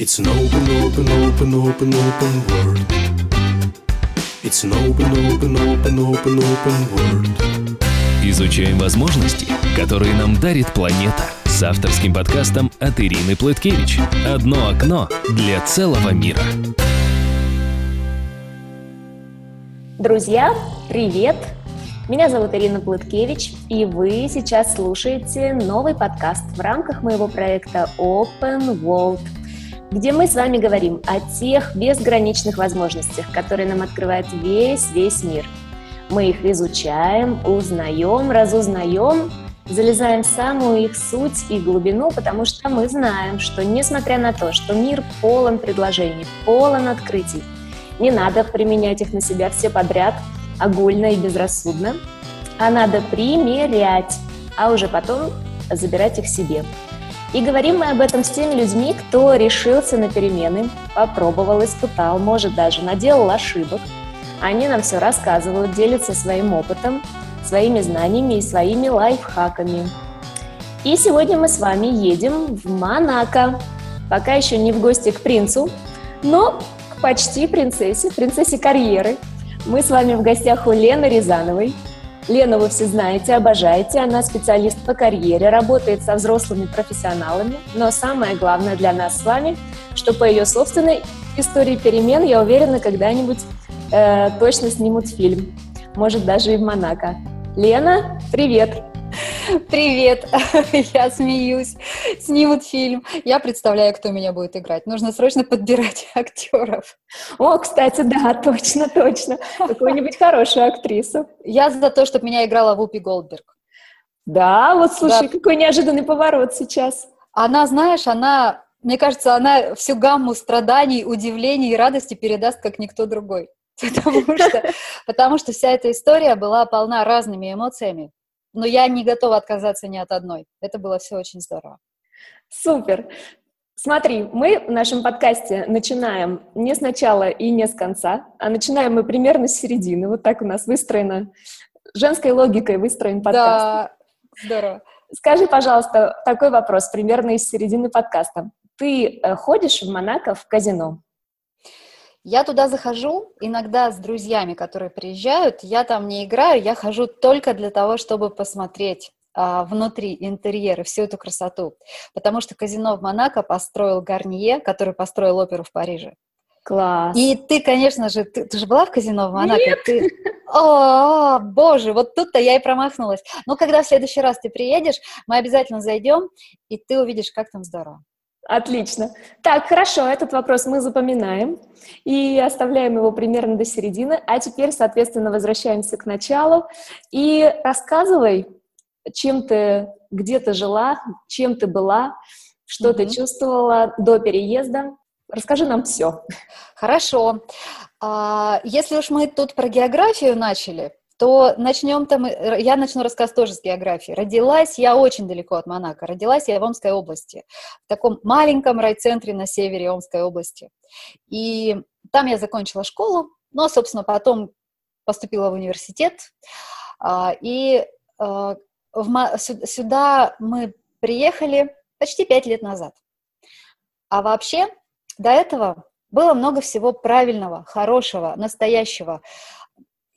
It's an open, open, open, open, open world. It's an open, open, open, open, open world. Изучаем возможности, которые нам дарит планета. С авторским подкастом от Ирины Плыткевич. Одно окно для целого мира. Друзья, привет! Меня зовут Ирина Плыткевич, и вы сейчас слушаете новый подкаст в рамках моего проекта Open World, где мы с вами говорим о тех безграничных возможностях, которые нам открывает весь-весь мир. Мы их изучаем, узнаем, разузнаем, залезаем в самую их суть и глубину, потому что мы знаем, что несмотря на то, что мир полон предложений, полон открытий, не надо применять их на себя все подряд – огульно и безрассудно, а надо примерять, а уже потом забирать их себе. И говорим мы об этом с теми людьми, кто решился на перемены, попробовал, испытал, может даже наделал ошибок. Они нам все рассказывают, делятся своим опытом, своими знаниями и своими лайфхаками. И сегодня мы с вами едем в Монако. Пока еще не в гости к принцу, но к почти принцессе, принцессе карьеры – мы с вами в гостях у Лены Рязановой. Лену вы все знаете, обожаете. Она специалист по карьере, работает со взрослыми профессионалами. Но самое главное для нас с вами, что по ее собственной истории перемен, я уверена, когда-нибудь э, точно снимут фильм. Может, даже и в Монако. Лена, привет! Привет, я смеюсь. Снимут фильм. Я представляю, кто меня будет играть. Нужно срочно подбирать актеров. О, кстати, да, точно, точно. Какую-нибудь хорошую актрису. Я за то, чтобы меня играла Вупи Голдберг. Да, вот слушай, да. какой неожиданный поворот сейчас. Она, знаешь, она, мне кажется, она всю гамму страданий, удивлений и радости передаст, как никто другой. Потому что, потому что вся эта история была полна разными эмоциями но я не готова отказаться ни от одной. Это было все очень здорово. Супер. Смотри, мы в нашем подкасте начинаем не сначала и не с конца, а начинаем мы примерно с середины. Вот так у нас выстроено, женской логикой выстроен подкаст. Да, здорово. Скажи, пожалуйста, такой вопрос, примерно из середины подкаста. Ты э, ходишь в Монако в казино? Я туда захожу иногда с друзьями, которые приезжают. Я там не играю, я хожу только для того, чтобы посмотреть а, внутри интерьера всю эту красоту. Потому что казино в Монако построил Гарнье, который построил оперу в Париже. Класс. И ты, конечно же, ты, ты же была в казино в Монако? Нет. Ты... О, боже, вот тут-то я и промахнулась. Но когда в следующий раз ты приедешь, мы обязательно зайдем, и ты увидишь, как там здорово. Отлично. Так, хорошо, этот вопрос мы запоминаем и оставляем его примерно до середины. А теперь, соответственно, возвращаемся к началу и рассказывай, чем ты, где ты жила, чем ты была, что mm ты чувствовала до переезда. Расскажи нам все. Хорошо. А, если уж мы тут про географию начали, то начнем там, я начну рассказ тоже с географии. Родилась я очень далеко от Монако, родилась я в Омской области, в таком маленьком райцентре на севере Омской области. И там я закончила школу, но, собственно, потом поступила в университет, а, и а, сюда мы приехали почти пять лет назад. А вообще до этого было много всего правильного, хорошего, настоящего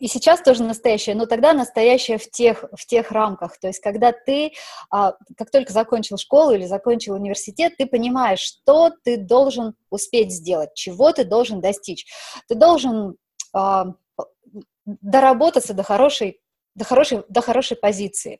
и сейчас тоже настоящее, но тогда настоящее в тех, в тех рамках. То есть, когда ты, а, как только закончил школу или закончил университет, ты понимаешь, что ты должен успеть сделать, чего ты должен достичь. Ты должен а, доработаться до хорошей до хорошей, до хорошей позиции.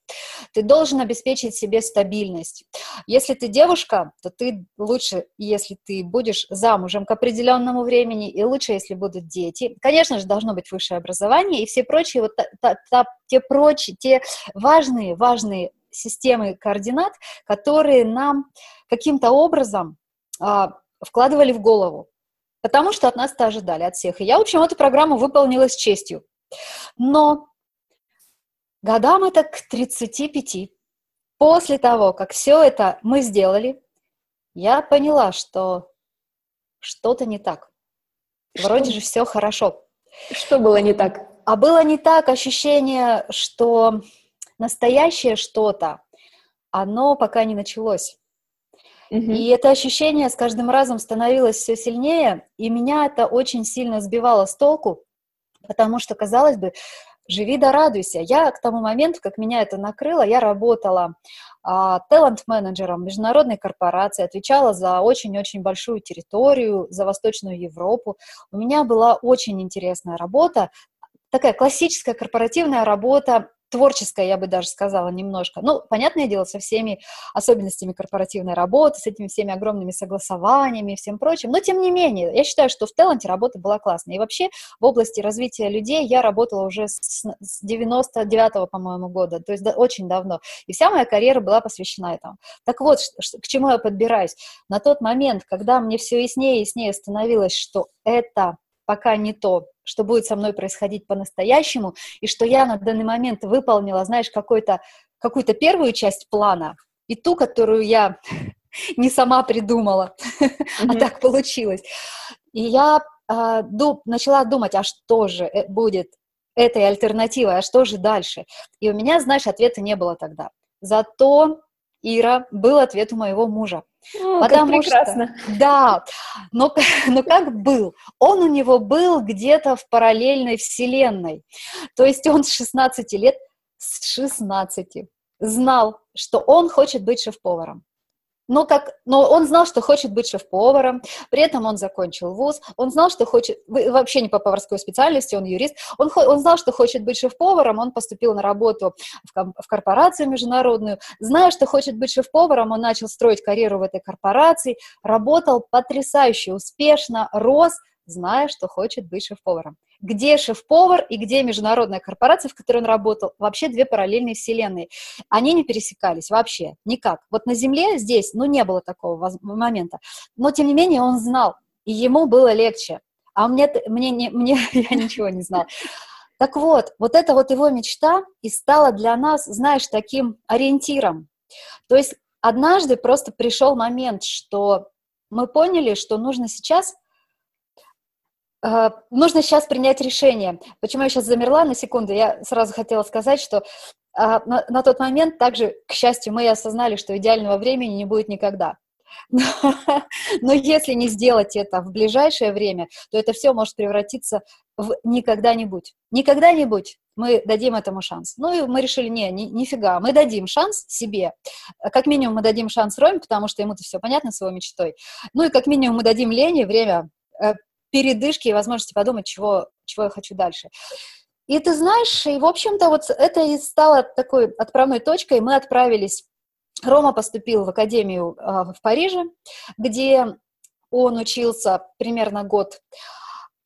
Ты должен обеспечить себе стабильность. Если ты девушка, то ты лучше, если ты будешь замужем к определенному времени, и лучше, если будут дети. Конечно же, должно быть высшее образование и все прочие, вот та, та, та, те прочие, те важные, важные системы координат, которые нам каким-то образом а, вкладывали в голову, потому что от нас это ожидали, от всех. И я, в общем, эту программу выполнила с честью. Но Годам это к 35. После того, как все это мы сделали, я поняла, что что-то не так. Вроде что? же все хорошо. Что было не так? А было не так ощущение, что настоящее что-то, оно пока не началось. И это ощущение с каждым разом становилось все сильнее, и меня это очень сильно сбивало с толку, потому что, казалось бы, живи да радуйся. Я к тому моменту, как меня это накрыло, я работала а, талант-менеджером международной корпорации, отвечала за очень-очень большую территорию, за Восточную Европу. У меня была очень интересная работа, такая классическая корпоративная работа творческая, я бы даже сказала, немножко. Ну, понятное дело, со всеми особенностями корпоративной работы, с этими всеми огромными согласованиями и всем прочим. Но, тем не менее, я считаю, что в Таланте работа была классная. И вообще в области развития людей я работала уже с 99-го, по-моему, года, то есть очень давно. И вся моя карьера была посвящена этому. Так вот, к чему я подбираюсь. На тот момент, когда мне все яснее и яснее становилось, что это пока не то, что будет со мной происходить по-настоящему, и что я на данный момент выполнила, знаешь, какой-то, какую-то первую часть плана, и ту, которую я не сама придумала, mm-hmm. а так получилось. И я э, ду- начала думать, а что же э, будет этой альтернативой, а что же дальше? И у меня, знаешь, ответа не было тогда. Зато Ира, был ответ у моего мужа. О, Потому как прекрасно. Что, да, но, но как был? Он у него был где-то в параллельной вселенной. То есть он с 16 лет, с 16, знал, что он хочет быть шеф-поваром но, как, но он знал, что хочет быть шеф-поваром, при этом он закончил вуз, он знал, что хочет, вообще не по поварской специальности, он юрист, он, он знал, что хочет быть шеф-поваром, он поступил на работу в, в корпорацию международную, зная, что хочет быть шеф-поваром, он начал строить карьеру в этой корпорации, работал потрясающе успешно, рос, зная, что хочет быть шеф-поваром. Где шеф-повар и где международная корпорация, в которой он работал, вообще две параллельные вселенные. Они не пересекались вообще, никак. Вот на Земле здесь, ну, не было такого момента. Но, тем не менее, он знал, и ему было легче. А мне, мне, не, мне я ничего не знал. Так вот, вот эта вот его мечта и стала для нас, знаешь, таким ориентиром. То есть однажды просто пришел момент, что мы поняли, что нужно сейчас нужно сейчас принять решение. Почему я сейчас замерла на секунду? Я сразу хотела сказать, что а, на, на тот момент также, к счастью, мы осознали, что идеального времени не будет никогда. Но, но если не сделать это в ближайшее время, то это все может превратиться в никогда-нибудь. Никогда-нибудь мы дадим этому шанс. Ну и мы решили, не, ни, нифига, мы дадим шанс себе. Как минимум мы дадим шанс Роме, потому что ему-то все понятно с его мечтой. Ну и как минимум мы дадим Лене время э, передышки и возможности подумать, чего, чего я хочу дальше. И ты знаешь, и, в общем-то, вот это и стало такой отправной точкой. Мы отправились, Рома поступил в академию э, в Париже, где он учился примерно год.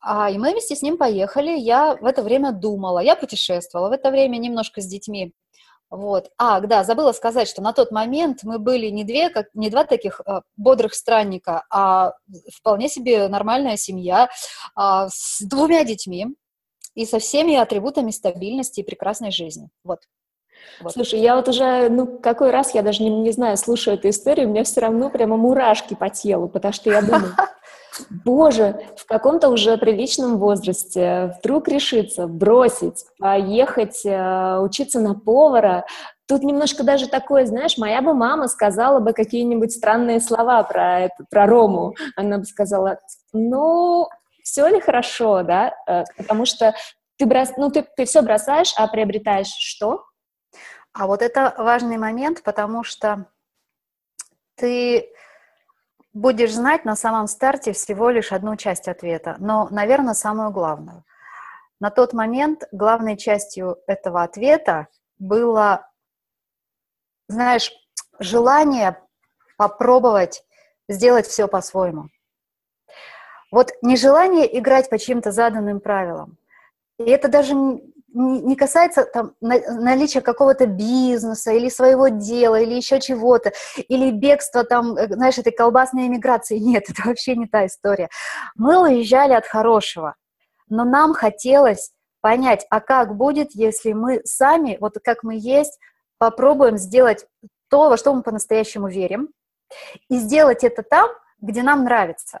А, и мы вместе с ним поехали. Я в это время думала, я путешествовала в это время немножко с детьми вот. А, да, забыла сказать, что на тот момент мы были не, две, как, не два таких э, бодрых странника, а вполне себе нормальная семья э, с двумя детьми и со всеми атрибутами стабильности и прекрасной жизни. Вот. Вот. Слушай, я вот уже, ну, какой раз, я даже не, не знаю, слушаю эту историю, у меня все равно прямо мурашки по телу, потому что я думаю, боже, в каком-то уже приличном возрасте вдруг решиться бросить, поехать э, учиться на повара, Тут немножко даже такое, знаешь, моя бы мама сказала бы какие-нибудь странные слова про, это, про Рому. Она бы сказала, ну, все ли хорошо, да? Э, потому что ты, брос... ну, ты, ты все бросаешь, а приобретаешь что? А вот это важный момент, потому что ты будешь знать на самом старте всего лишь одну часть ответа, но, наверное, самую главную. На тот момент главной частью этого ответа было, знаешь, желание попробовать сделать все по-своему. Вот нежелание играть по чьим-то заданным правилам. И это даже не касается там, наличия какого-то бизнеса или своего дела, или еще чего-то, или бегства там, э, знаешь, этой колбасной эмиграции. Нет, это вообще не та история. Мы уезжали от хорошего, но нам хотелось понять, а как будет, если мы сами, вот как мы есть, попробуем сделать то, во что мы по-настоящему верим, и сделать это там, где нам нравится.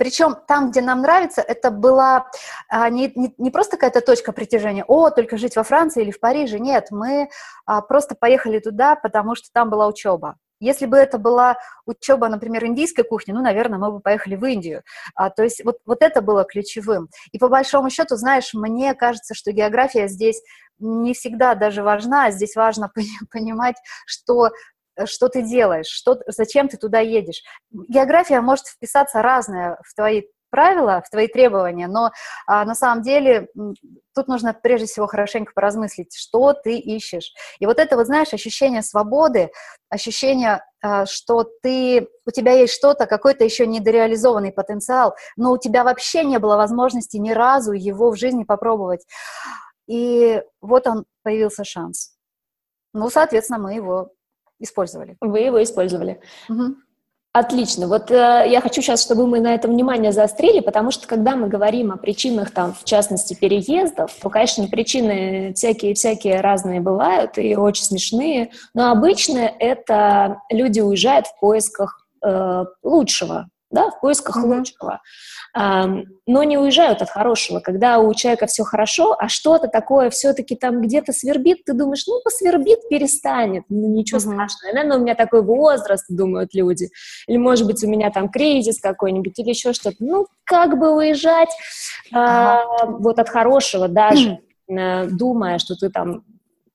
Причем там, где нам нравится, это была а, не, не, не просто какая-то точка притяжения, о, только жить во Франции или в Париже. Нет, мы а, просто поехали туда, потому что там была учеба. если бы это была учеба, например, индийской кухни, ну, наверное, мы бы поехали в Индию. А, то есть вот, вот это было ключевым. И по большому счету, знаешь, мне кажется, что география здесь не всегда даже важна, здесь важно понимать, что что ты делаешь, что, зачем ты туда едешь. География может вписаться разная в твои правила, в твои требования, но а, на самом деле тут нужно прежде всего хорошенько поразмыслить, что ты ищешь. И вот это, вот знаешь, ощущение свободы, ощущение, а, что ты, у тебя есть что-то, какой-то еще недореализованный потенциал, но у тебя вообще не было возможности ни разу его в жизни попробовать. И вот он, появился шанс. Ну, соответственно, мы его использовали. Вы его использовали. Угу. Отлично. Вот э, я хочу сейчас, чтобы мы на этом внимание заострили, потому что когда мы говорим о причинах, там, в частности, переездов, то, конечно, причины всякие-всякие разные бывают и очень смешные, но обычно это люди уезжают в поисках э, лучшего, да, в поисках mm-hmm. лучшего. но не уезжают от хорошего. Когда у человека все хорошо, а что-то такое все-таки там где-то свербит, ты думаешь, ну, посвербит, перестанет, ну, ничего mm-hmm. страшного. Наверное, у меня такой возраст, думают люди. Или, может быть, у меня там кризис какой-нибудь или еще что-то. Ну, как бы уезжать mm-hmm. вот от хорошего даже, mm-hmm. думая, что ты там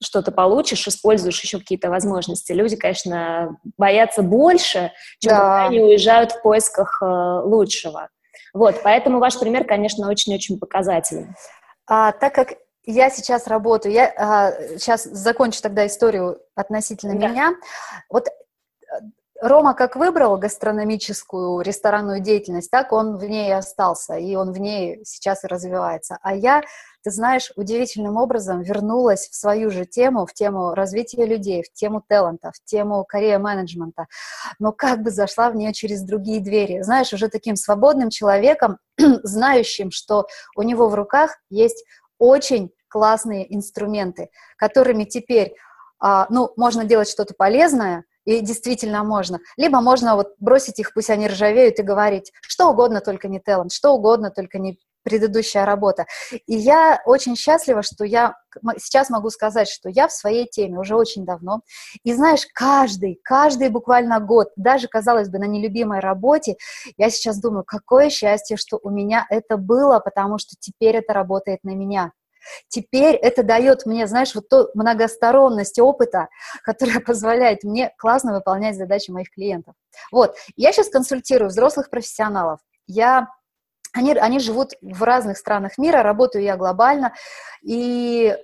что-то получишь, используешь еще какие-то возможности. Люди, конечно, боятся больше, чем да. когда они уезжают в поисках э, лучшего. Вот, поэтому ваш пример, конечно, очень-очень показательный. А, так как я сейчас работаю, я а, сейчас закончу тогда историю относительно да. меня. Вот э, Рома как выбрал гастрономическую ресторанную деятельность, так он в ней и остался, и он в ней сейчас и развивается. А я ты знаешь, удивительным образом вернулась в свою же тему, в тему развития людей, в тему таланта, в тему карьер-менеджмента, но как бы зашла в нее через другие двери. Знаешь, уже таким свободным человеком, знающим, что у него в руках есть очень классные инструменты, которыми теперь, а, ну, можно делать что-то полезное, и действительно можно. Либо можно вот бросить их, пусть они ржавеют, и говорить, что угодно, только не талант, что угодно, только не предыдущая работа. И я очень счастлива, что я сейчас могу сказать, что я в своей теме уже очень давно. И знаешь, каждый, каждый буквально год, даже, казалось бы, на нелюбимой работе, я сейчас думаю, какое счастье, что у меня это было, потому что теперь это работает на меня. Теперь это дает мне, знаешь, вот ту многосторонность опыта, которая позволяет мне классно выполнять задачи моих клиентов. Вот, я сейчас консультирую взрослых профессионалов. Я они, они живут в разных странах мира, работаю я глобально, и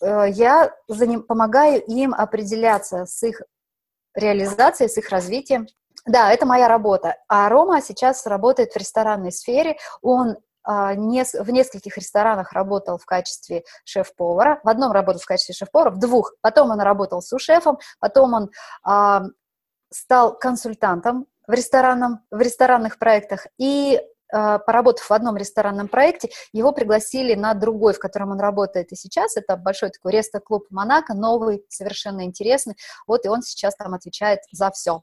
э, я за ним, помогаю им определяться с их реализацией, с их развитием. Да, это моя работа. А Рома сейчас работает в ресторанной сфере. Он в нескольких ресторанах работал в качестве шеф-повара. В одном работал в качестве шеф-повара, в двух. Потом он работал с шефом, потом он а, стал консультантом в, ресторанном, в ресторанных проектах. И а, поработав в одном ресторанном проекте, его пригласили на другой, в котором он работает и сейчас. Это большой такой рестоклуб Монако, новый, совершенно интересный. Вот и он сейчас там отвечает за все.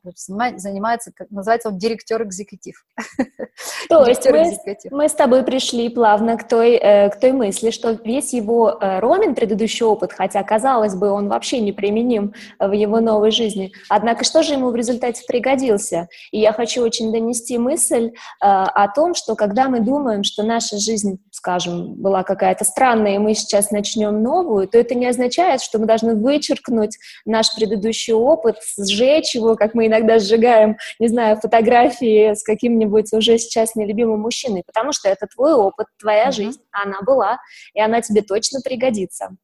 Занимается, как называется он, директор-экзекутив. То есть мы, мы с тобой пришли плавно к той, э, к той мысли, что весь его э, Ромин, предыдущий опыт, хотя, казалось бы, он вообще неприменим в его новой жизни, однако что же ему в результате пригодился? И я хочу очень донести мысль э, о том, что когда мы думаем, что наша жизнь, скажем, была какая-то странная, и мы сейчас начнем новую, то это не означает, что мы должны вычеркнуть наш предыдущий опыт, сжечь его, как мы иногда сжигаем, не знаю, фотографии с каким-нибудь уже сейчас нелюбимым мужчиной, потому что это твой опыт, твоя mm-hmm. жизнь, она была, и она тебе точно пригодится.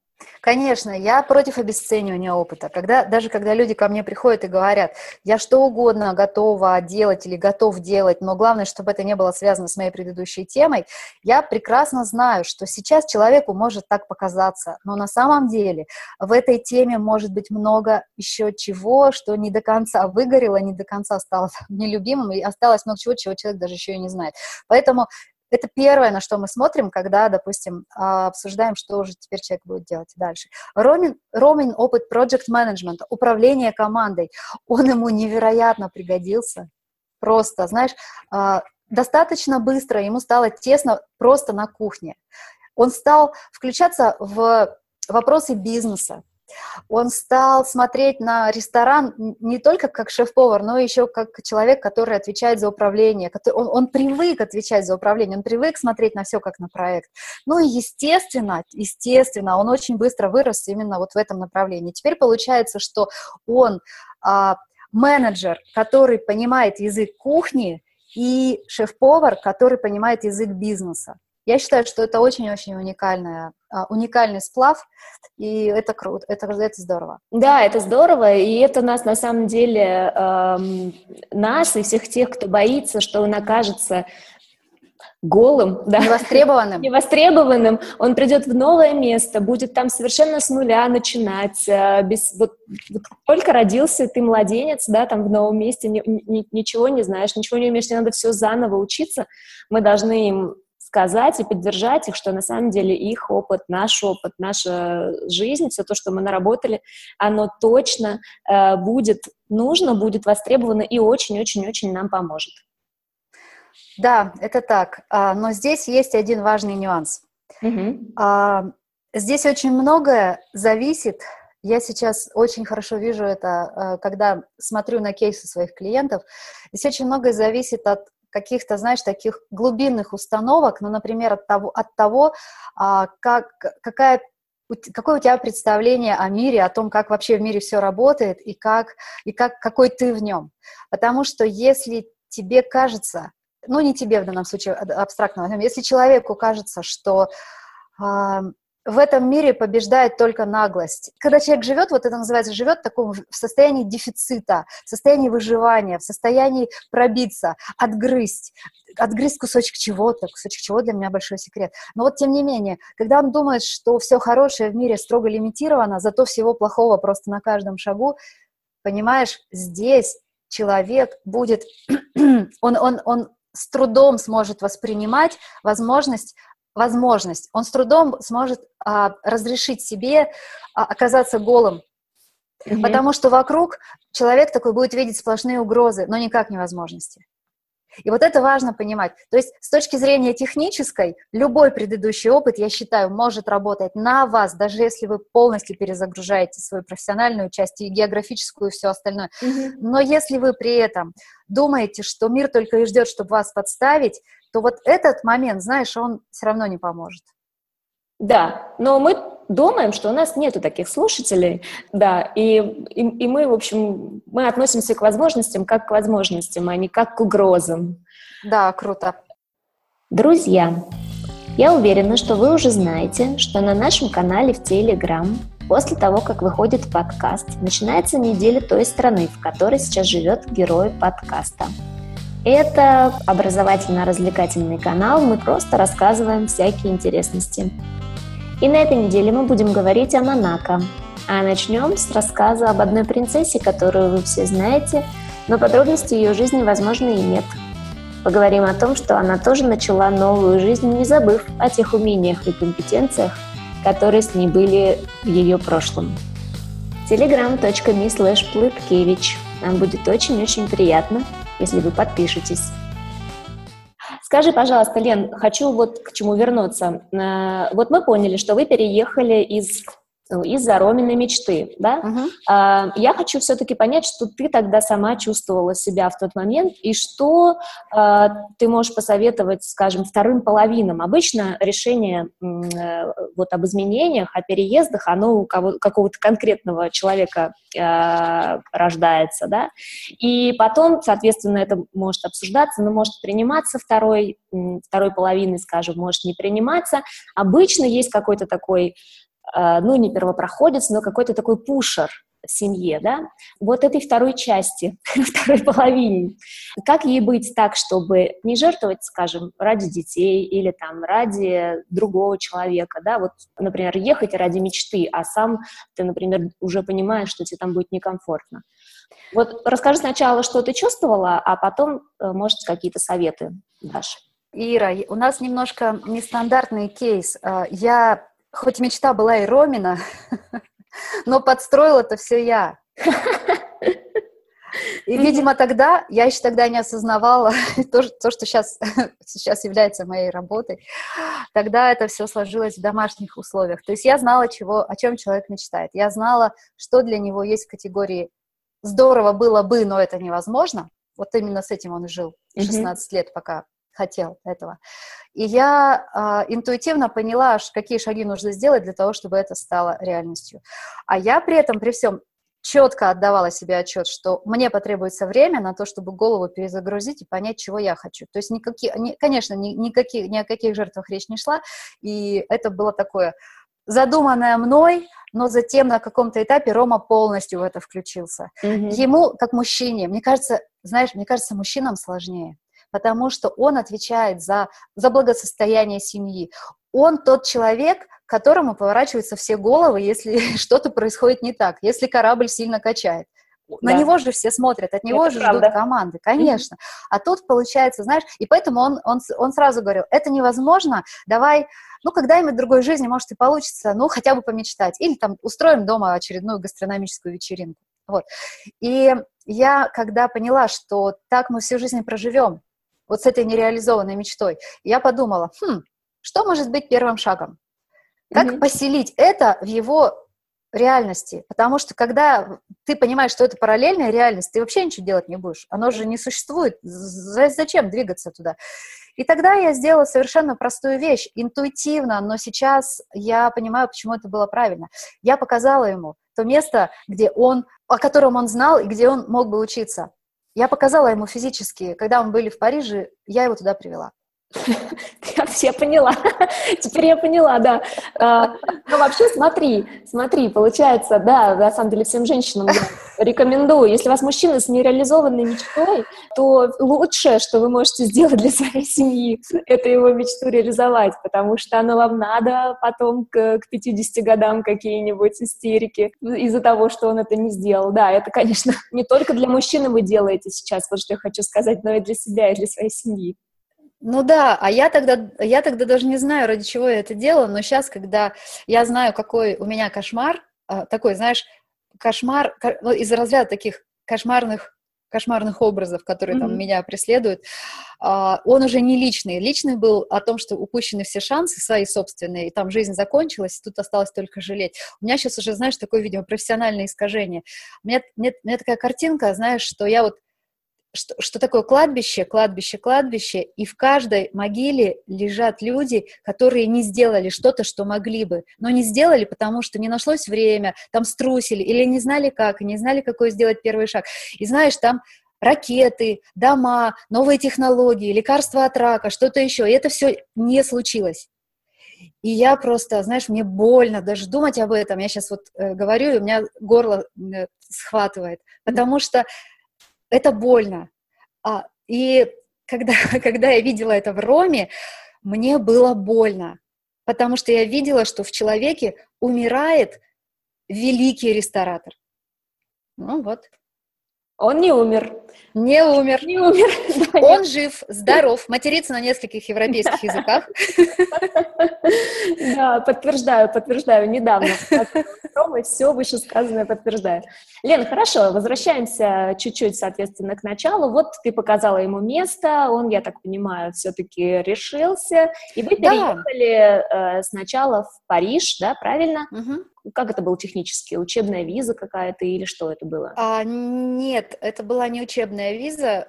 Конечно, я против обесценивания опыта. Когда, даже когда люди ко мне приходят и говорят, я что угодно готова делать или готов делать, но главное, чтобы это не было связано с моей предыдущей темой, я прекрасно знаю, что сейчас человеку может так показаться, но на самом деле в этой теме может быть много еще чего, что не до конца выгорело, не до конца стало нелюбимым, и осталось много чего, чего человек даже еще и не знает. Поэтому это первое, на что мы смотрим, когда, допустим, а, обсуждаем, что уже теперь человек будет делать дальше. Ромин, Ромин опыт management, управление командой, он ему невероятно пригодился. Просто, знаешь, а, достаточно быстро ему стало тесно просто на кухне. Он стал включаться в вопросы бизнеса, Он стал смотреть на ресторан не только как шеф-повар, но еще как человек, который отвечает за управление. Он, он привык отвечать за управление, он привык смотреть на все как на проект. Ну и естественно, естественно, он очень быстро вырос именно вот в этом направлении. Теперь получается, что он а, менеджер, который понимает язык кухни, и шеф-повар, который понимает язык бизнеса. Я считаю, что это очень-очень уникальная, уникальный сплав, и это круто, это, это здорово. Да, это здорово, и это нас на самом деле, эм, нас и всех тех, кто боится, что он окажется голым, да, невостребованным. невостребованным, он придет в новое место, будет там совершенно с нуля начинать, э, без, вот, вот только родился ты младенец, да, там в новом месте, ни, ни, ничего не знаешь, ничего не умеешь, тебе надо все заново учиться, мы должны им сказать и поддержать их, что на самом деле их опыт, наш опыт, наша жизнь, все то, что мы наработали, оно точно э, будет нужно, будет востребовано и очень-очень-очень нам поможет. Да, это так. А, но здесь есть один важный нюанс. Угу. Здесь очень многое зависит. Я сейчас очень хорошо вижу это, а, когда смотрю на кейсы своих клиентов. Здесь очень многое зависит от каких-то, знаешь, таких глубинных установок, ну, например, от того, от того а, как, какая какое у тебя представление о мире, о том, как вообще в мире все работает и как и как какой ты в нем, потому что если тебе кажется, ну не тебе в данном случае а, абстрактно, если человеку кажется, что в этом мире побеждает только наглость. Когда человек живет, вот это называется, живет в таком в состоянии дефицита, в состоянии выживания, в состоянии пробиться, отгрызть, отгрызть кусочек чего-то, кусочек чего для меня большой секрет. Но вот тем не менее, когда он думает, что все хорошее в мире строго лимитировано, зато всего плохого просто на каждом шагу, понимаешь, здесь человек будет, он, он, он с трудом сможет воспринимать возможность возможность, он с трудом сможет а, разрешить себе а, оказаться голым, mm-hmm. потому что вокруг человек такой будет видеть сплошные угрозы, но никак невозможности. И вот это важно понимать. То есть с точки зрения технической, любой предыдущий опыт, я считаю, может работать на вас, даже если вы полностью перезагружаете свою профессиональную часть и географическую и все остальное. Mm-hmm. Но если вы при этом думаете, что мир только и ждет, чтобы вас подставить, то вот этот момент, знаешь, он все равно не поможет. Да, но мы думаем, что у нас нету таких слушателей, да, и, и, и мы, в общем, мы относимся к возможностям как к возможностям, а не как к угрозам. Да, круто. Друзья, я уверена, что вы уже знаете, что на нашем канале в Телеграм после того, как выходит подкаст, начинается неделя той страны, в которой сейчас живет герой подкаста – это образовательно-развлекательный канал, мы просто рассказываем всякие интересности. И на этой неделе мы будем говорить о Монако. А начнем с рассказа об одной принцессе, которую вы все знаете, но подробностей ее жизни, возможно, и нет. Поговорим о том, что она тоже начала новую жизнь, не забыв о тех умениях и компетенциях, которые с ней были в ее прошлом. telegram.me slash Нам будет очень-очень приятно, если вы подпишетесь. Скажи, пожалуйста, Лен, хочу вот к чему вернуться. Э, вот мы поняли, что вы переехали из из-за Роминой мечты, да? Uh-huh. Я хочу все-таки понять, что ты тогда сама чувствовала себя в тот момент, и что а, ты можешь посоветовать, скажем, вторым половинам. Обычно решение э, вот об изменениях, о переездах, оно у кого, какого-то конкретного человека а, рождается, да? И потом, соответственно, это может обсуждаться, но может приниматься второй, второй половиной, скажем, может не приниматься. Обычно есть какой-то такой ну, не первопроходец, но какой-то такой пушер в семье, да, вот этой второй части, второй половине. Как ей быть так, чтобы не жертвовать, скажем, ради детей или там ради другого человека, да, вот, например, ехать ради мечты, а сам ты, например, уже понимаешь, что тебе там будет некомфортно. Вот расскажи сначала, что ты чувствовала, а потом, э, может, какие-то советы дашь. Ира, у нас немножко нестандартный кейс. Э, я хоть мечта была и Ромина, но подстроила это все я. И, видимо, тогда, я еще тогда не осознавала то, то что сейчас, сейчас является моей работой, тогда это все сложилось в домашних условиях. То есть я знала, чего, о чем человек мечтает. Я знала, что для него есть в категории «здорово было бы, но это невозможно». Вот именно с этим он и жил 16 лет, пока хотел этого. И я э, интуитивно поняла, какие шаги нужно сделать для того, чтобы это стало реальностью. А я при этом, при всем, четко отдавала себе отчет, что мне потребуется время на то, чтобы голову перезагрузить и понять, чего я хочу. То есть, никакие, ни, конечно, ни, никаких, ни о каких жертвах речь не шла, и это было такое задуманное мной, но затем на каком-то этапе Рома полностью в это включился. Mm-hmm. Ему, как мужчине, мне кажется, знаешь, мне кажется, мужчинам сложнее, потому что он отвечает за, за благосостояние семьи. Он тот человек, к которому поворачиваются все головы, если что-то происходит не так, если корабль сильно качает. На да. него же все смотрят, от него Это же правда. ждут команды, конечно. Mm-hmm. А тут получается, знаешь, и поэтому он, он, он сразу говорил, это невозможно, давай, ну, когда-нибудь в другой жизни, может, и получится, ну, хотя бы помечтать. Или там устроим дома очередную гастрономическую вечеринку. Вот. И я, когда поняла, что так мы всю жизнь проживем, вот с этой нереализованной мечтой, я подумала, хм, что может быть первым шагом? Как mm-hmm. поселить это в его реальности? Потому что когда ты понимаешь, что это параллельная реальность, ты вообще ничего делать не будешь. Оно же не существует. Зачем двигаться туда? И тогда я сделала совершенно простую вещь, интуитивно, но сейчас я понимаю, почему это было правильно. Я показала ему то место, где он, о котором он знал и где он мог бы учиться. Я показала ему физически, когда мы были в Париже, я его туда привела. Я поняла. Теперь я поняла, да. А, ну, вообще, смотри, смотри, получается, да, на самом деле всем женщинам рекомендую. Если у вас мужчина с нереализованной мечтой, то лучшее, что вы можете сделать для своей семьи, это его мечту реализовать, потому что оно вам надо потом к, к 50 годам какие-нибудь истерики из-за того, что он это не сделал. Да, это, конечно, не только для мужчины вы делаете сейчас, вот что я хочу сказать, но и для себя, и для своей семьи. Ну да, а я тогда, я тогда даже не знаю, ради чего я это делала, но сейчас, когда я знаю, какой у меня кошмар, а, такой, знаешь, кошмар ну, из разряда таких кошмарных кошмарных образов, которые mm-hmm. там меня преследуют, а, он уже не личный. Личный был о том, что упущены все шансы свои собственные, и там жизнь закончилась, и тут осталось только жалеть. У меня сейчас уже, знаешь, такое, видимо, профессиональное искажение. У меня, у меня, у меня такая картинка, знаешь, что я вот что, что такое кладбище, кладбище, кладбище, и в каждой могиле лежат люди, которые не сделали что-то, что могли бы, но не сделали, потому что не нашлось время, там струсили, или не знали как, не знали, какой сделать первый шаг. И знаешь, там ракеты, дома, новые технологии, лекарства от рака, что-то еще, и это все не случилось. И я просто, знаешь, мне больно даже думать об этом. Я сейчас вот э, говорю, и у меня горло э, схватывает, потому что это больно. А, и когда, когда я видела это в Роме, мне было больно, потому что я видела, что в человеке умирает великий ресторатор. Ну вот. Он не умер. Не умер. Не умер. Он жив, здоров, матерится на нескольких европейских языках. Да, подтверждаю, подтверждаю, недавно. И все вышесказанное подтверждаю. Лен, хорошо, возвращаемся чуть-чуть, соответственно, к началу. Вот ты показала ему место, он, я так понимаю, все-таки решился, и вы переехали э, сначала в Париж, да, правильно? Как это было технически? Учебная виза какая-то или что это было? А, нет, это была не учебная виза.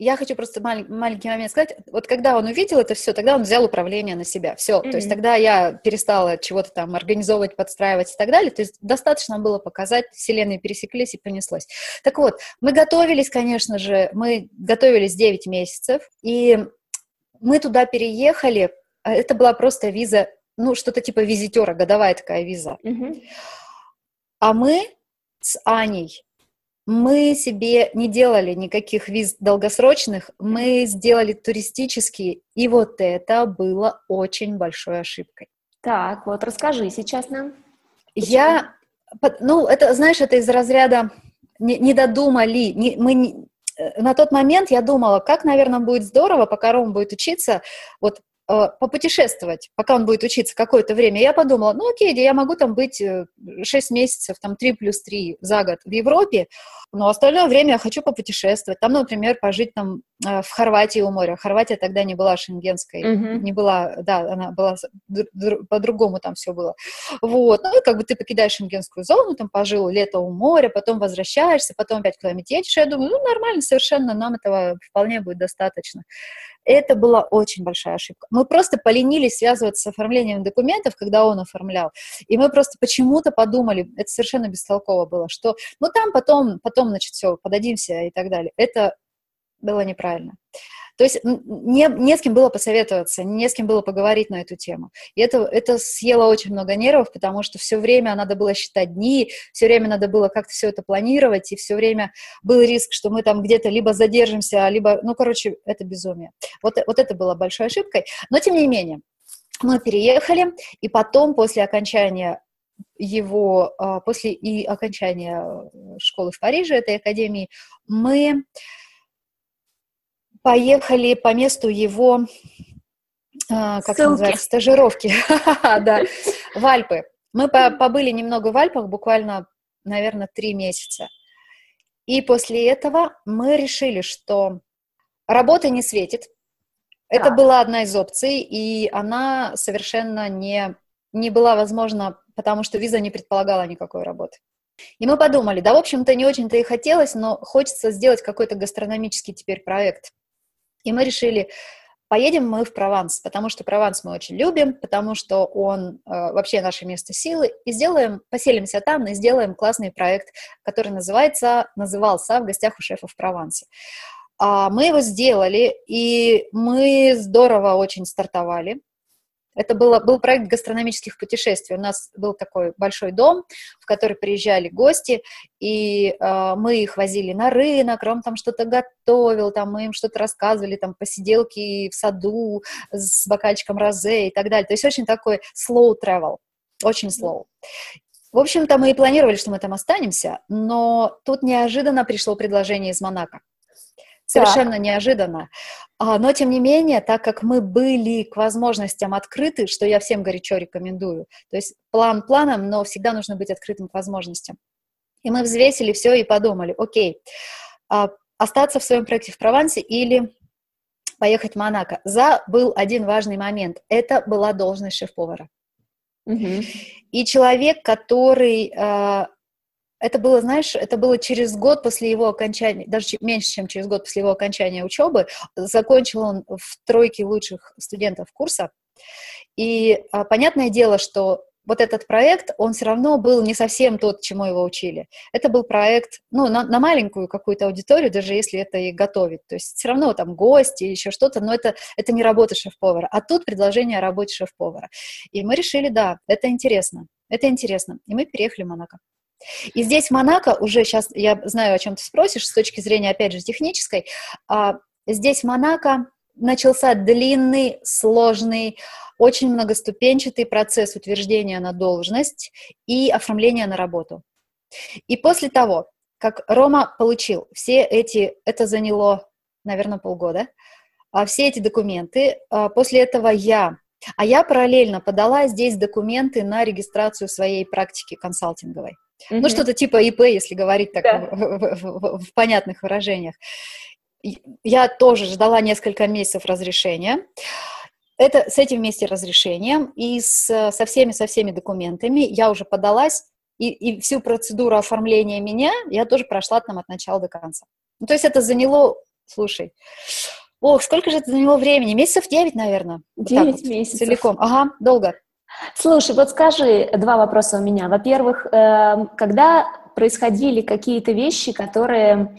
Я хочу просто малень, маленький момент сказать. Вот когда он увидел это все, тогда он взял управление на себя. Все. Mm-hmm. То есть тогда я перестала чего-то там организовывать, подстраивать и так далее. То есть достаточно было показать, вселенные пересеклись и понеслось. Так вот, мы готовились, конечно же, мы готовились 9 месяцев, и мы туда переехали. А это была просто виза ну, что-то типа визитера, годовая такая виза. Mm-hmm. А мы с Аней, мы себе не делали никаких виз долгосрочных, мы сделали туристические, и вот это было очень большой ошибкой. Так, вот расскажи сейчас нам. Почему? Я, ну, это, знаешь, это из разряда не, не додумали, не, мы не, э, на тот момент я думала, как, наверное, будет здорово, пока Ром будет учиться, вот попутешествовать, пока он будет учиться какое-то время. Я подумала, ну окей, я могу там быть 6 месяцев, там 3 плюс 3 за год в Европе, но остальное время я хочу попутешествовать. Там, например, пожить там в Хорватии у моря. Хорватия тогда не была шенгенской, mm-hmm. не была, да, она была по-другому там все было. Вот, ну и как бы ты покидаешь шенгенскую зону, там пожил лето у моря, потом возвращаешься, потом опять куда-нибудь едешь. Я думаю, ну нормально совершенно, нам этого вполне будет достаточно. Это была очень большая ошибка. Мы просто поленились связываться с оформлением документов, когда он оформлял. И мы просто почему-то подумали, это совершенно бестолково было, что ну там потом, потом, значит, все, подадимся и так далее. Это было неправильно. То есть не, не с кем было посоветоваться, не с кем было поговорить на эту тему. И это, это съело очень много нервов, потому что все время надо было считать дни, все время надо было как-то все это планировать, и все время был риск, что мы там где-то либо задержимся, либо, ну, короче, это безумие. Вот, вот это было большой ошибкой. Но, тем не менее, мы переехали, и потом, после окончания его, а, после и окончания э, школы в Париже, этой академии, мы поехали по месту его, а, как Ссылки. называется, стажировки, да, в Альпы. Мы побыли немного в Альпах, буквально, наверное, три месяца. И после этого мы решили, что работа не светит. Это была одна из опций, и она совершенно не, не была возможна, потому что виза не предполагала никакой работы. И мы подумали, да, в общем-то, не очень-то и хотелось, но хочется сделать какой-то гастрономический теперь проект. И мы решили, поедем мы в Прованс, потому что Прованс мы очень любим, потому что он э, вообще наше место силы, и сделаем, поселимся там и сделаем классный проект, который называется, назывался «В гостях у шефа в Провансе». А мы его сделали, и мы здорово очень стартовали. Это было, был проект гастрономических путешествий. У нас был такой большой дом, в который приезжали гости, и э, мы их возили на рынок, Ром там что-то готовил, там мы им что-то рассказывали, там посиделки в саду с бокальчиком розе и так далее. То есть очень такой slow travel, очень slow. В общем-то, мы и планировали, что мы там останемся, но тут неожиданно пришло предложение из Монако совершенно да. неожиданно. А, но, тем не менее, так как мы были к возможностям открыты, что я всем горячо рекомендую, то есть план планом, но всегда нужно быть открытым к возможностям. И мы взвесили все и подумали, окей, а, остаться в своем проекте в Провансе или поехать в Монако. За был один важный момент. Это была должность шеф-повара. Угу. И человек, который а, это было, знаешь, это было через год после его окончания, даже меньше, чем через год после его окончания учебы. Закончил он в тройке лучших студентов курса. И а, понятное дело, что вот этот проект, он все равно был не совсем тот, чему его учили. Это был проект, ну, на, на маленькую какую-то аудиторию, даже если это и готовить. То есть все равно там гости, еще что-то, но это, это не работа шеф-повара. А тут предложение о работе шеф-повара. И мы решили, да, это интересно, это интересно. И мы переехали в Монако. И здесь Монако уже сейчас, я знаю, о чем ты спросишь, с точки зрения, опять же, технической, а, здесь Монако начался длинный, сложный, очень многоступенчатый процесс утверждения на должность и оформления на работу. И после того, как Рома получил все эти, это заняло, наверное, полгода, а все эти документы, а, после этого я, а я параллельно подала здесь документы на регистрацию своей практики консалтинговой. Mm-hmm. Ну, что-то типа ИП, если говорить так да. в, в, в, в понятных выражениях. Я тоже ждала несколько месяцев разрешения. Это с этим вместе разрешением и с, со всеми со всеми документами я уже подалась и, и всю процедуру оформления меня я тоже прошла там от начала до конца. Ну, то есть это заняло, слушай, ох, сколько же это заняло времени? Месяцев 9, наверное. 9 вот месяцев. Целиком. Ага, долго. Слушай, вот скажи, два вопроса у меня. Во-первых, эм, когда происходили какие-то вещи, которые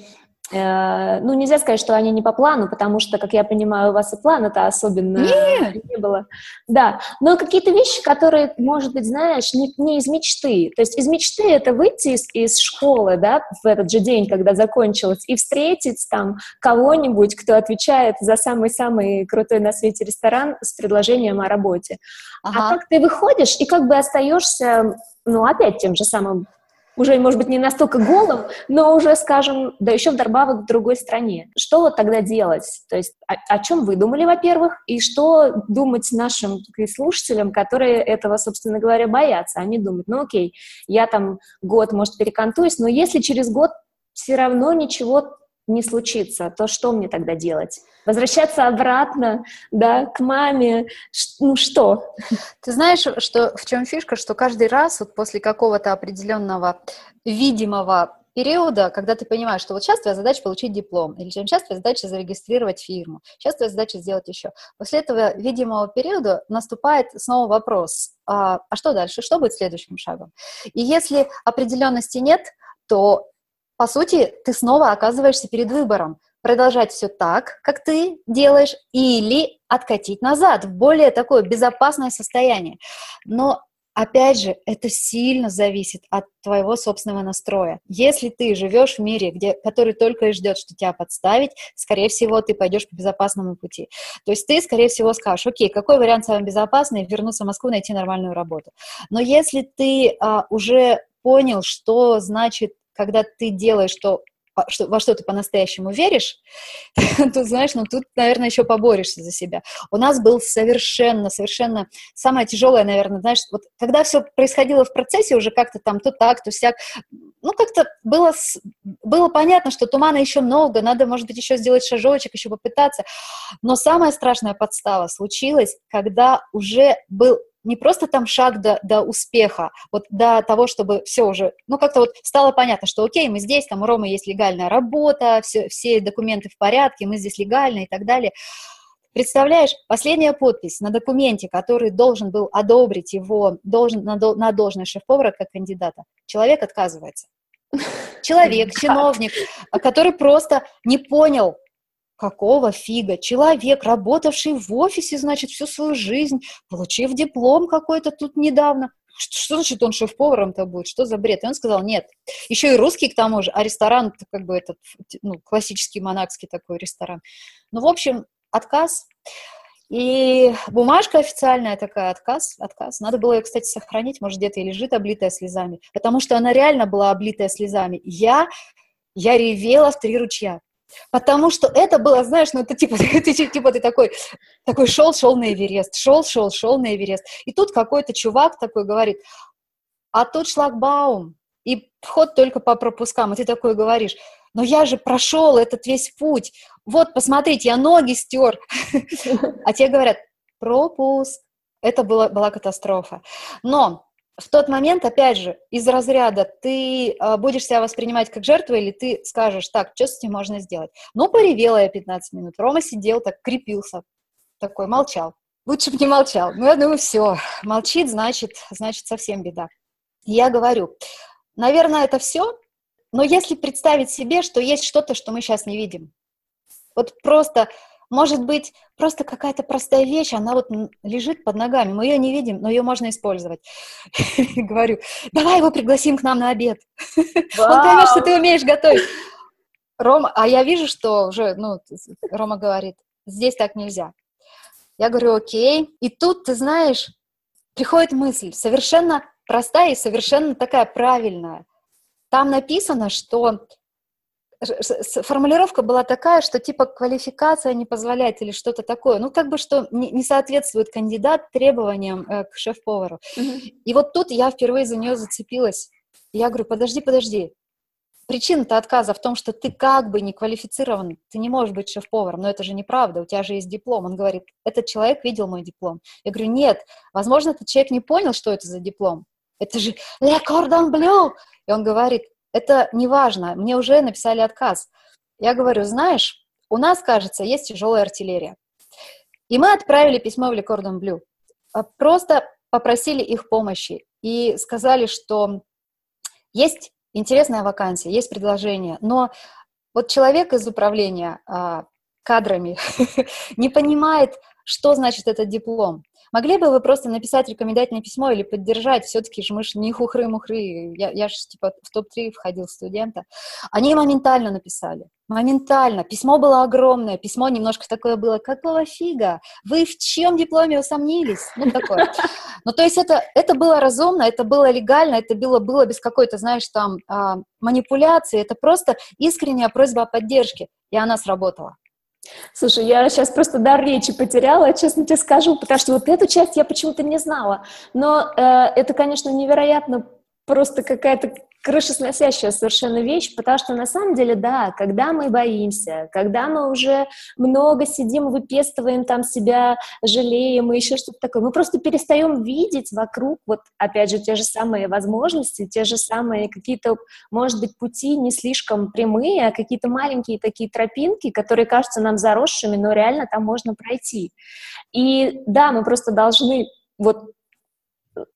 ну, нельзя сказать, что они не по плану, потому что, как я понимаю, у вас и плана-то особенно не, не было. Да, но какие-то вещи, которые, может быть, знаешь, не, не из мечты. То есть из мечты это выйти из, из школы, да, в этот же день, когда закончилось, и встретить там кого-нибудь, кто отвечает за самый-самый крутой на свете ресторан с предложением о работе. А ага. А как ты выходишь и как бы остаешься, ну, опять тем же самым уже, может быть, не настолько голым, но уже, скажем, да еще вдобавок в другой стране. Что вот тогда делать? То есть о, о чем вы думали, во-первых, и что думать нашим слушателям, которые этого, собственно говоря, боятся? Они думают, ну окей, я там год, может, перекантуюсь, но если через год все равно ничего не случится, то что мне тогда делать? Возвращаться обратно, да, к маме, ну что? Ты знаешь, что в чем фишка, что каждый раз вот после какого-то определенного видимого периода, когда ты понимаешь, что вот сейчас твоя задача получить диплом, или сейчас твоя задача зарегистрировать фирму, сейчас твоя задача сделать еще. После этого видимого периода наступает снова вопрос, а, а что дальше, что будет следующим шагом? И если определенности нет, то по сути, ты снова оказываешься перед выбором продолжать все так, как ты делаешь, или откатить назад в более такое безопасное состояние. Но Опять же, это сильно зависит от твоего собственного настроя. Если ты живешь в мире, где, который только и ждет, что тебя подставить, скорее всего, ты пойдешь по безопасному пути. То есть ты, скорее всего, скажешь, окей, какой вариант самый безопасный, вернуться в Москву, найти нормальную работу. Но если ты а, уже понял, что значит когда ты делаешь то, что, во что ты по-настоящему веришь, то, знаешь, ну тут, наверное, еще поборешься за себя. У нас был совершенно, совершенно самое тяжелое, наверное, знаешь, вот когда все происходило в процессе, уже как-то там то так, то сяк, ну как-то было, было понятно, что тумана еще много, надо, может быть, еще сделать шажочек, еще попытаться. Но самая страшная подстава случилась, когда уже был не просто там шаг до, до успеха, вот до того, чтобы все уже, ну, как-то вот стало понятно, что окей, мы здесь, там у Ромы есть легальная работа, все, все документы в порядке, мы здесь легально и так далее. Представляешь, последняя подпись на документе, который должен был одобрить его, должен на, на должность шеф-повара как кандидата, человек отказывается. Человек, чиновник, который просто не понял, Какого фига? Человек, работавший в офисе, значит, всю свою жизнь, получив диплом какой-то тут недавно, что, значит он шеф-поваром-то будет? Что за бред? И он сказал, нет. Еще и русский к тому же, а ресторан, как бы этот, ну, классический монакский такой ресторан. Ну, в общем, отказ. И бумажка официальная такая, отказ, отказ. Надо было ее, кстати, сохранить, может, где-то и лежит облитая слезами, потому что она реально была облитая слезами. Я, я ревела в три ручья. Потому что это было, знаешь, ну это типа, ты, типа ты такой, такой шел, шел на Эверест, шел, шел, шел на Эверест. И тут какой-то чувак такой говорит, а тут шлагбаум, и вход только по пропускам. И ты такой говоришь, но я же прошел этот весь путь. Вот, посмотрите, я ноги стер. А те говорят, пропуск. Это была, была катастрофа. Но в тот момент, опять же, из разряда ты э, будешь себя воспринимать как жертву или ты скажешь, так, что с этим можно сделать? Ну, поревела я 15 минут. Рома сидел так, крепился, такой, молчал. Лучше бы не молчал. Ну, я думаю, все, молчит, значит, значит, совсем беда. я говорю, наверное, это все, но если представить себе, что есть что-то, что мы сейчас не видим, вот просто может быть, просто какая-то простая вещь, она вот лежит под ногами, мы ее не видим, но ее можно использовать. Говорю, давай его пригласим к нам на обед. Он поймет, что ты умеешь готовить. Рома, а я вижу, что уже, ну, Рома говорит, здесь так нельзя. Я говорю, окей. И тут, ты знаешь, приходит мысль, совершенно простая и совершенно такая правильная. Там написано, что формулировка была такая, что типа квалификация не позволяет или что-то такое. Ну, как бы что не, не соответствует кандидат требованиям э, к шеф-повару. Mm-hmm. И вот тут я впервые за нее зацепилась. Я говорю, подожди, подожди. Причина-то отказа в том, что ты как бы не квалифицирован, ты не можешь быть шеф-поваром, но это же неправда, у тебя же есть диплом. Он говорит, этот человек видел мой диплом. Я говорю, нет, возможно, этот человек не понял, что это за диплом. Это же Le Cordon Bleu. И он говорит, это не важно, мне уже написали отказ. Я говорю, знаешь, у нас, кажется, есть тяжелая артиллерия. И мы отправили письмо в Лекордон Блю. А просто попросили их помощи и сказали, что есть интересная вакансия, есть предложение, но вот человек из управления а, кадрами не понимает что значит этот диплом. Могли бы вы просто написать рекомендательное письмо или поддержать? Все-таки же мы же не хухры-мухры. Я, я же типа в топ-3 входил студента. Они моментально написали. Моментально. Письмо было огромное. Письмо немножко такое было. Какого фига? Вы в чем дипломе усомнились? Ну, такое. Ну, то есть это, это было разумно, это было легально, это было, было без какой-то, знаешь, там а, манипуляции. Это просто искренняя просьба о поддержке. И она сработала. Слушай, я сейчас просто дар речи потеряла, честно тебе скажу, потому что вот эту часть я почему-то не знала. Но э, это, конечно, невероятно просто какая-то крышесносящая совершенно вещь, потому что на самом деле, да, когда мы боимся, когда мы уже много сидим, выпестываем там себя, жалеем и еще что-то такое, мы просто перестаем видеть вокруг вот, опять же, те же самые возможности, те же самые какие-то, может быть, пути не слишком прямые, а какие-то маленькие такие тропинки, которые кажутся нам заросшими, но реально там можно пройти. И да, мы просто должны вот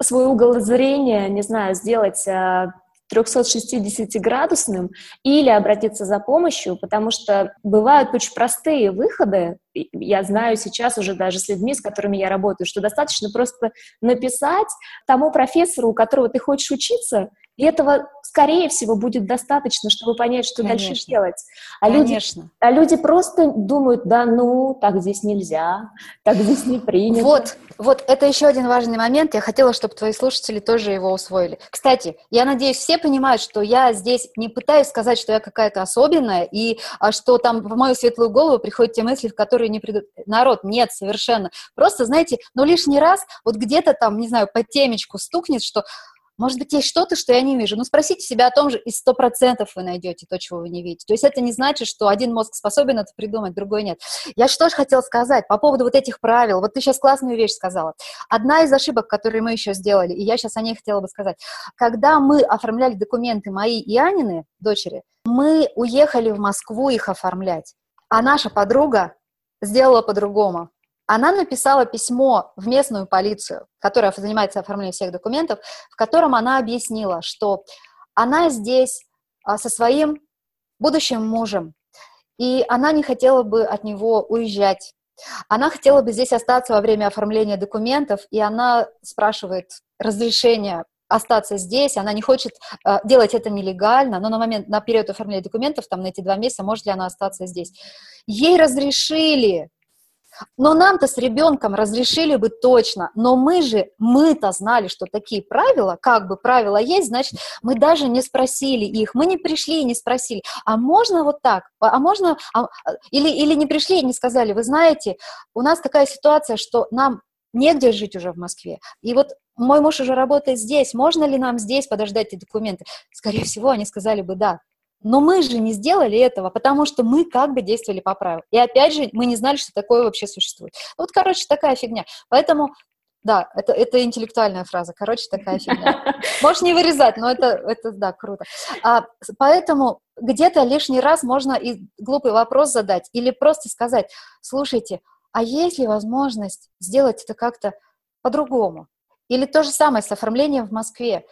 свой угол зрения, не знаю, сделать а, 360-градусным или обратиться за помощью, потому что бывают очень простые выходы. Я знаю сейчас уже даже с людьми, с которыми я работаю, что достаточно просто написать тому профессору, у которого ты хочешь учиться, и этого, скорее всего, будет достаточно, чтобы понять, что Конечно. дальше делать. А Конечно. люди, а люди просто думают, да ну, так здесь нельзя, так здесь не принято. Вот, вот это еще один важный момент. Я хотела, чтобы твои слушатели тоже его усвоили. Кстати, я надеюсь, все понимают, что я здесь не пытаюсь сказать, что я какая-то особенная, и а, что там в мою светлую голову приходят те мысли, в которые не придут. Народ, нет, совершенно. Просто, знаете, ну лишний раз вот где-то там, не знаю, по темечку стукнет, что может быть, есть что-то, что я не вижу. Ну, спросите себя о том же, и сто процентов вы найдете то, чего вы не видите. То есть это не значит, что один мозг способен это придумать, другой нет. Я что же хотела сказать по поводу вот этих правил. Вот ты сейчас классную вещь сказала. Одна из ошибок, которые мы еще сделали, и я сейчас о ней хотела бы сказать. Когда мы оформляли документы мои и Анины, дочери, мы уехали в Москву их оформлять. А наша подруга сделала по-другому она написала письмо в местную полицию, которая занимается оформлением всех документов, в котором она объяснила, что она здесь а, со своим будущим мужем, и она не хотела бы от него уезжать. Она хотела бы здесь остаться во время оформления документов, и она спрашивает разрешения остаться здесь, она не хочет э, делать это нелегально, но на момент, на период оформления документов, там на эти два месяца, может ли она остаться здесь. Ей разрешили, но нам-то с ребенком разрешили бы точно, но мы же, мы-то знали, что такие правила, как бы правила есть, значит, мы даже не спросили их, мы не пришли и не спросили, а можно вот так, а можно, а, или, или не пришли и не сказали, вы знаете, у нас такая ситуация, что нам негде жить уже в Москве, и вот мой муж уже работает здесь, можно ли нам здесь подождать эти документы? Скорее всего, они сказали бы да. Но мы же не сделали этого, потому что мы как бы действовали по правилам. И опять же, мы не знали, что такое вообще существует. Вот, короче, такая фигня. Поэтому да, это, это интеллектуальная фраза. Короче, такая фигня. Можешь не вырезать, но это, это да, круто. А, поэтому где-то лишний раз можно и глупый вопрос задать или просто сказать, слушайте, а есть ли возможность сделать это как-то по-другому? Или то же самое с оформлением в Москве.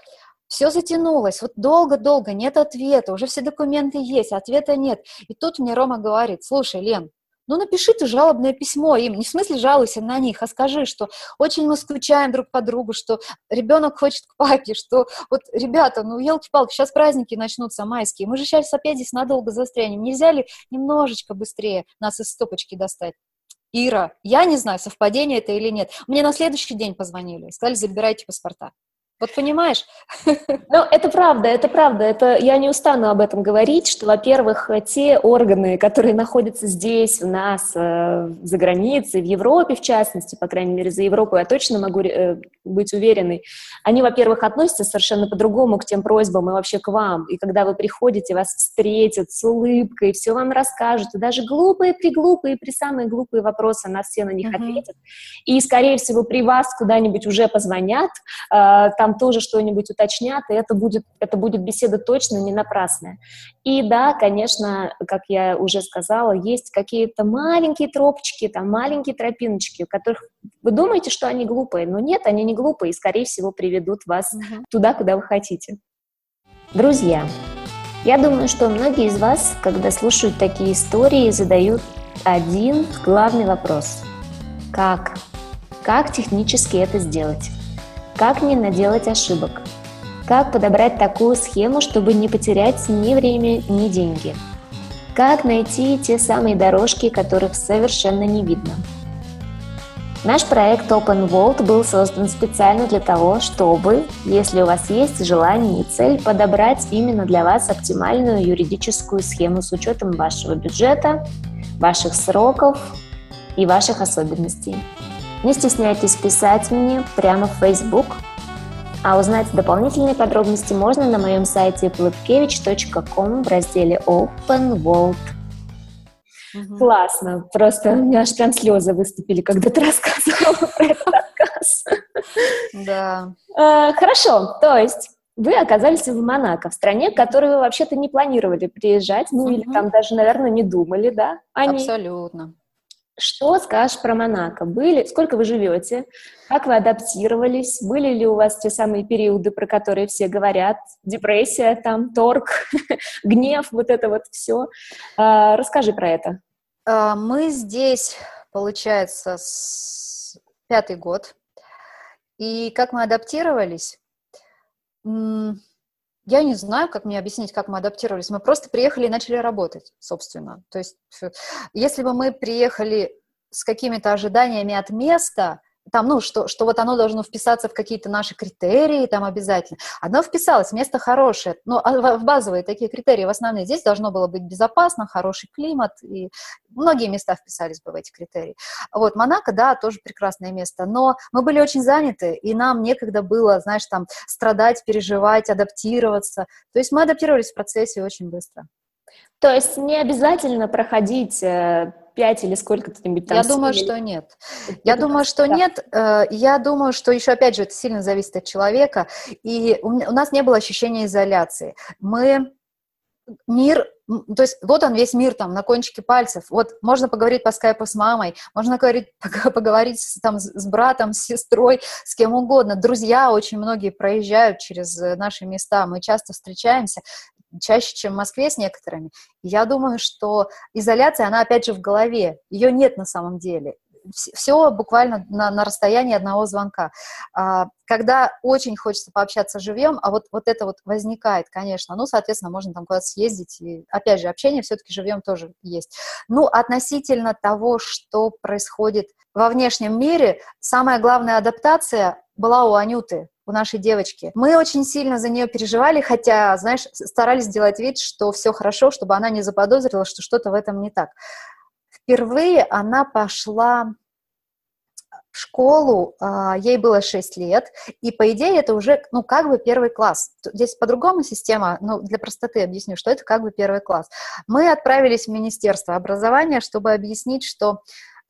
Все затянулось, вот долго-долго, нет ответа, уже все документы есть, ответа нет. И тут мне Рома говорит, слушай, Лен, ну напиши ты жалобное письмо им, не в смысле жалуйся на них, а скажи, что очень мы скучаем друг по другу, что ребенок хочет к папе, что вот, ребята, ну елки-палки, сейчас праздники начнутся майские, мы же сейчас опять здесь надолго застрянем, нельзя ли немножечко быстрее нас из стопочки достать? Ира, я не знаю, совпадение это или нет. Мне на следующий день позвонили, сказали, забирайте паспорта. Вот понимаешь? Ну, это правда, это правда. Это, я не устану об этом говорить, что, во-первых, те органы, которые находятся здесь, у нас, э, за границей, в Европе, в частности, по крайней мере, за Европу, я точно могу э, быть уверенной, они, во-первых, относятся совершенно по-другому к тем просьбам и вообще к вам. И когда вы приходите, вас встретят с улыбкой, все вам расскажут, и даже глупые, приглупые, при самые глупые вопросы, на все на них uh-huh. ответят. И, скорее всего, при вас куда-нибудь уже позвонят, э, там там тоже что-нибудь уточнят, и это будет, это будет беседа точно не напрасная. И да, конечно, как я уже сказала, есть какие-то маленькие тропочки, там маленькие тропиночки, у которых вы думаете, что они глупые, но нет, они не глупые и, скорее всего, приведут вас угу. туда, куда вы хотите. Друзья, я думаю, что многие из вас, когда слушают такие истории, задают один главный вопрос. Как? Как технически это сделать? Как не наделать ошибок? Как подобрать такую схему, чтобы не потерять ни время, ни деньги? Как найти те самые дорожки, которых совершенно не видно? Наш проект Open Vault был создан специально для того, чтобы, если у вас есть желание и цель, подобрать именно для вас оптимальную юридическую схему с учетом вашего бюджета, ваших сроков и ваших особенностей. Не стесняйтесь писать мне прямо в Facebook, а узнать дополнительные подробности можно на моем сайте plupkevich.com в разделе Open Vault. Угу. Классно. Просто у меня аж прям слезы выступили, когда ты рассказывала про этот рассказ. Да. А, хорошо. То есть вы оказались в Монако, в стране, в которую вы вообще-то не планировали приезжать, ну или там даже, наверное, не думали, да? Абсолютно. Что скажешь про Монако? Были, сколько вы живете? Как вы адаптировались? Были ли у вас те самые периоды, про которые все говорят? Депрессия, там, торг, гнев, вот это вот все. А, расскажи про это. А, мы здесь, получается, с пятый год. И как мы адаптировались? Я не знаю, как мне объяснить, как мы адаптировались. Мы просто приехали и начали работать, собственно. То есть, если бы мы приехали с какими-то ожиданиями от места, там, ну, что, что вот оно должно вписаться в какие-то наши критерии, там обязательно. Оно вписалось, место хорошее, ну, а в базовые такие критерии, в основные. Здесь должно было быть безопасно, хороший климат, и многие места вписались бы в эти критерии. Вот, Монако, да, тоже прекрасное место, но мы были очень заняты, и нам некогда было, знаешь, там, страдать, переживать, адаптироваться. То есть мы адаптировались в процессе очень быстро. То есть не обязательно проходить э, 5 или сколько-нибудь там? Я думаю, что нет. Я думаю, что нет. Э, я думаю, что еще, опять же, это сильно зависит от человека. И у нас не было ощущения изоляции. Мы мир, то есть вот он весь мир там на кончике пальцев. Вот можно поговорить по скайпу с мамой, можно говорить, поговорить с, там с братом, с сестрой, с кем угодно. Друзья очень многие проезжают через э, наши места, мы часто встречаемся чаще, чем в Москве с некоторыми. Я думаю, что изоляция, она опять же в голове, ее нет на самом деле. Все буквально на, на расстоянии одного звонка. А, когда очень хочется пообщаться живьем, а вот, вот это вот возникает, конечно, ну, соответственно, можно там куда-то съездить, и, опять же, общение все-таки живьем тоже есть. Ну, относительно того, что происходит во внешнем мире, самая главная адаптация была у Анюты, у нашей девочки. Мы очень сильно за нее переживали, хотя, знаешь, старались сделать вид, что все хорошо, чтобы она не заподозрила, что что-то в этом не так. Впервые она пошла в школу, а, ей было 6 лет, и, по идее, это уже, ну, как бы первый класс. Здесь по-другому система, ну, для простоты объясню, что это как бы первый класс. Мы отправились в Министерство образования, чтобы объяснить, что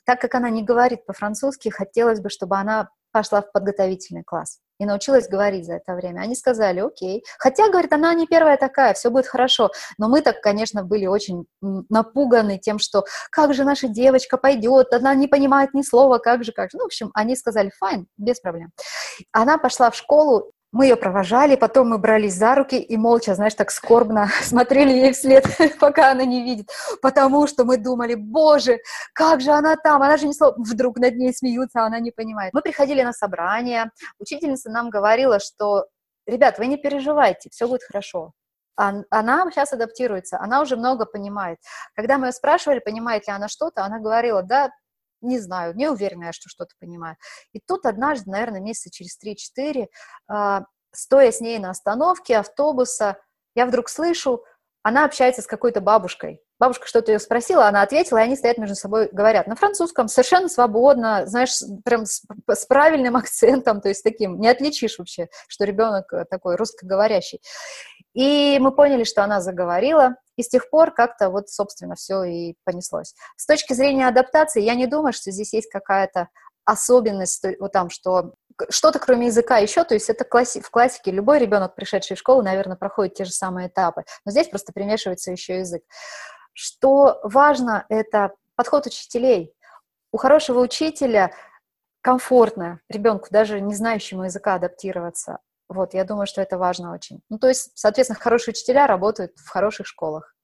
так как она не говорит по-французски, хотелось бы, чтобы она пошла в подготовительный класс и научилась говорить за это время. Они сказали, окей. Хотя, говорит, она не первая такая, все будет хорошо. Но мы так, конечно, были очень напуганы тем, что как же наша девочка пойдет, она не понимает ни слова, как же, как же. Ну, в общем, они сказали, файн, без проблем. Она пошла в школу, мы ее провожали, потом мы брались за руки и молча, знаешь, так скорбно смотрели ей вслед, пока она не видит, потому что мы думали, боже, как же она там, она же не слова, вдруг над ней смеются, а она не понимает. Мы приходили на собрание, учительница нам говорила, что, ребят, вы не переживайте, все будет хорошо. Она сейчас адаптируется, она уже много понимает. Когда мы ее спрашивали, понимает ли она что-то, она говорила, да, не знаю, не уверена, что что-то понимаю. И тут однажды, наверное, месяца через 3-4, а, стоя с ней на остановке автобуса, я вдруг слышу, она общается с какой-то бабушкой. Бабушка что-то ее спросила, она ответила, и они стоят между собой, говорят на французском, совершенно свободно, знаешь, прям с, с правильным акцентом, то есть таким, не отличишь вообще, что ребенок э, такой русскоговорящий. И мы поняли, что она заговорила, и с тех пор как-то вот, собственно, все и понеслось. С точки зрения адаптации, я не думаю, что здесь есть какая-то особенность, вот там, что что-то кроме языка еще, то есть это класси- в классике любой ребенок, пришедший в школу, наверное, проходит те же самые этапы, но здесь просто примешивается еще язык. Что важно, это подход учителей. У хорошего учителя комфортно ребенку, даже не знающему языка, адаптироваться. Вот, я думаю, что это важно очень. Ну, то есть, соответственно, хорошие учителя работают в хороших школах.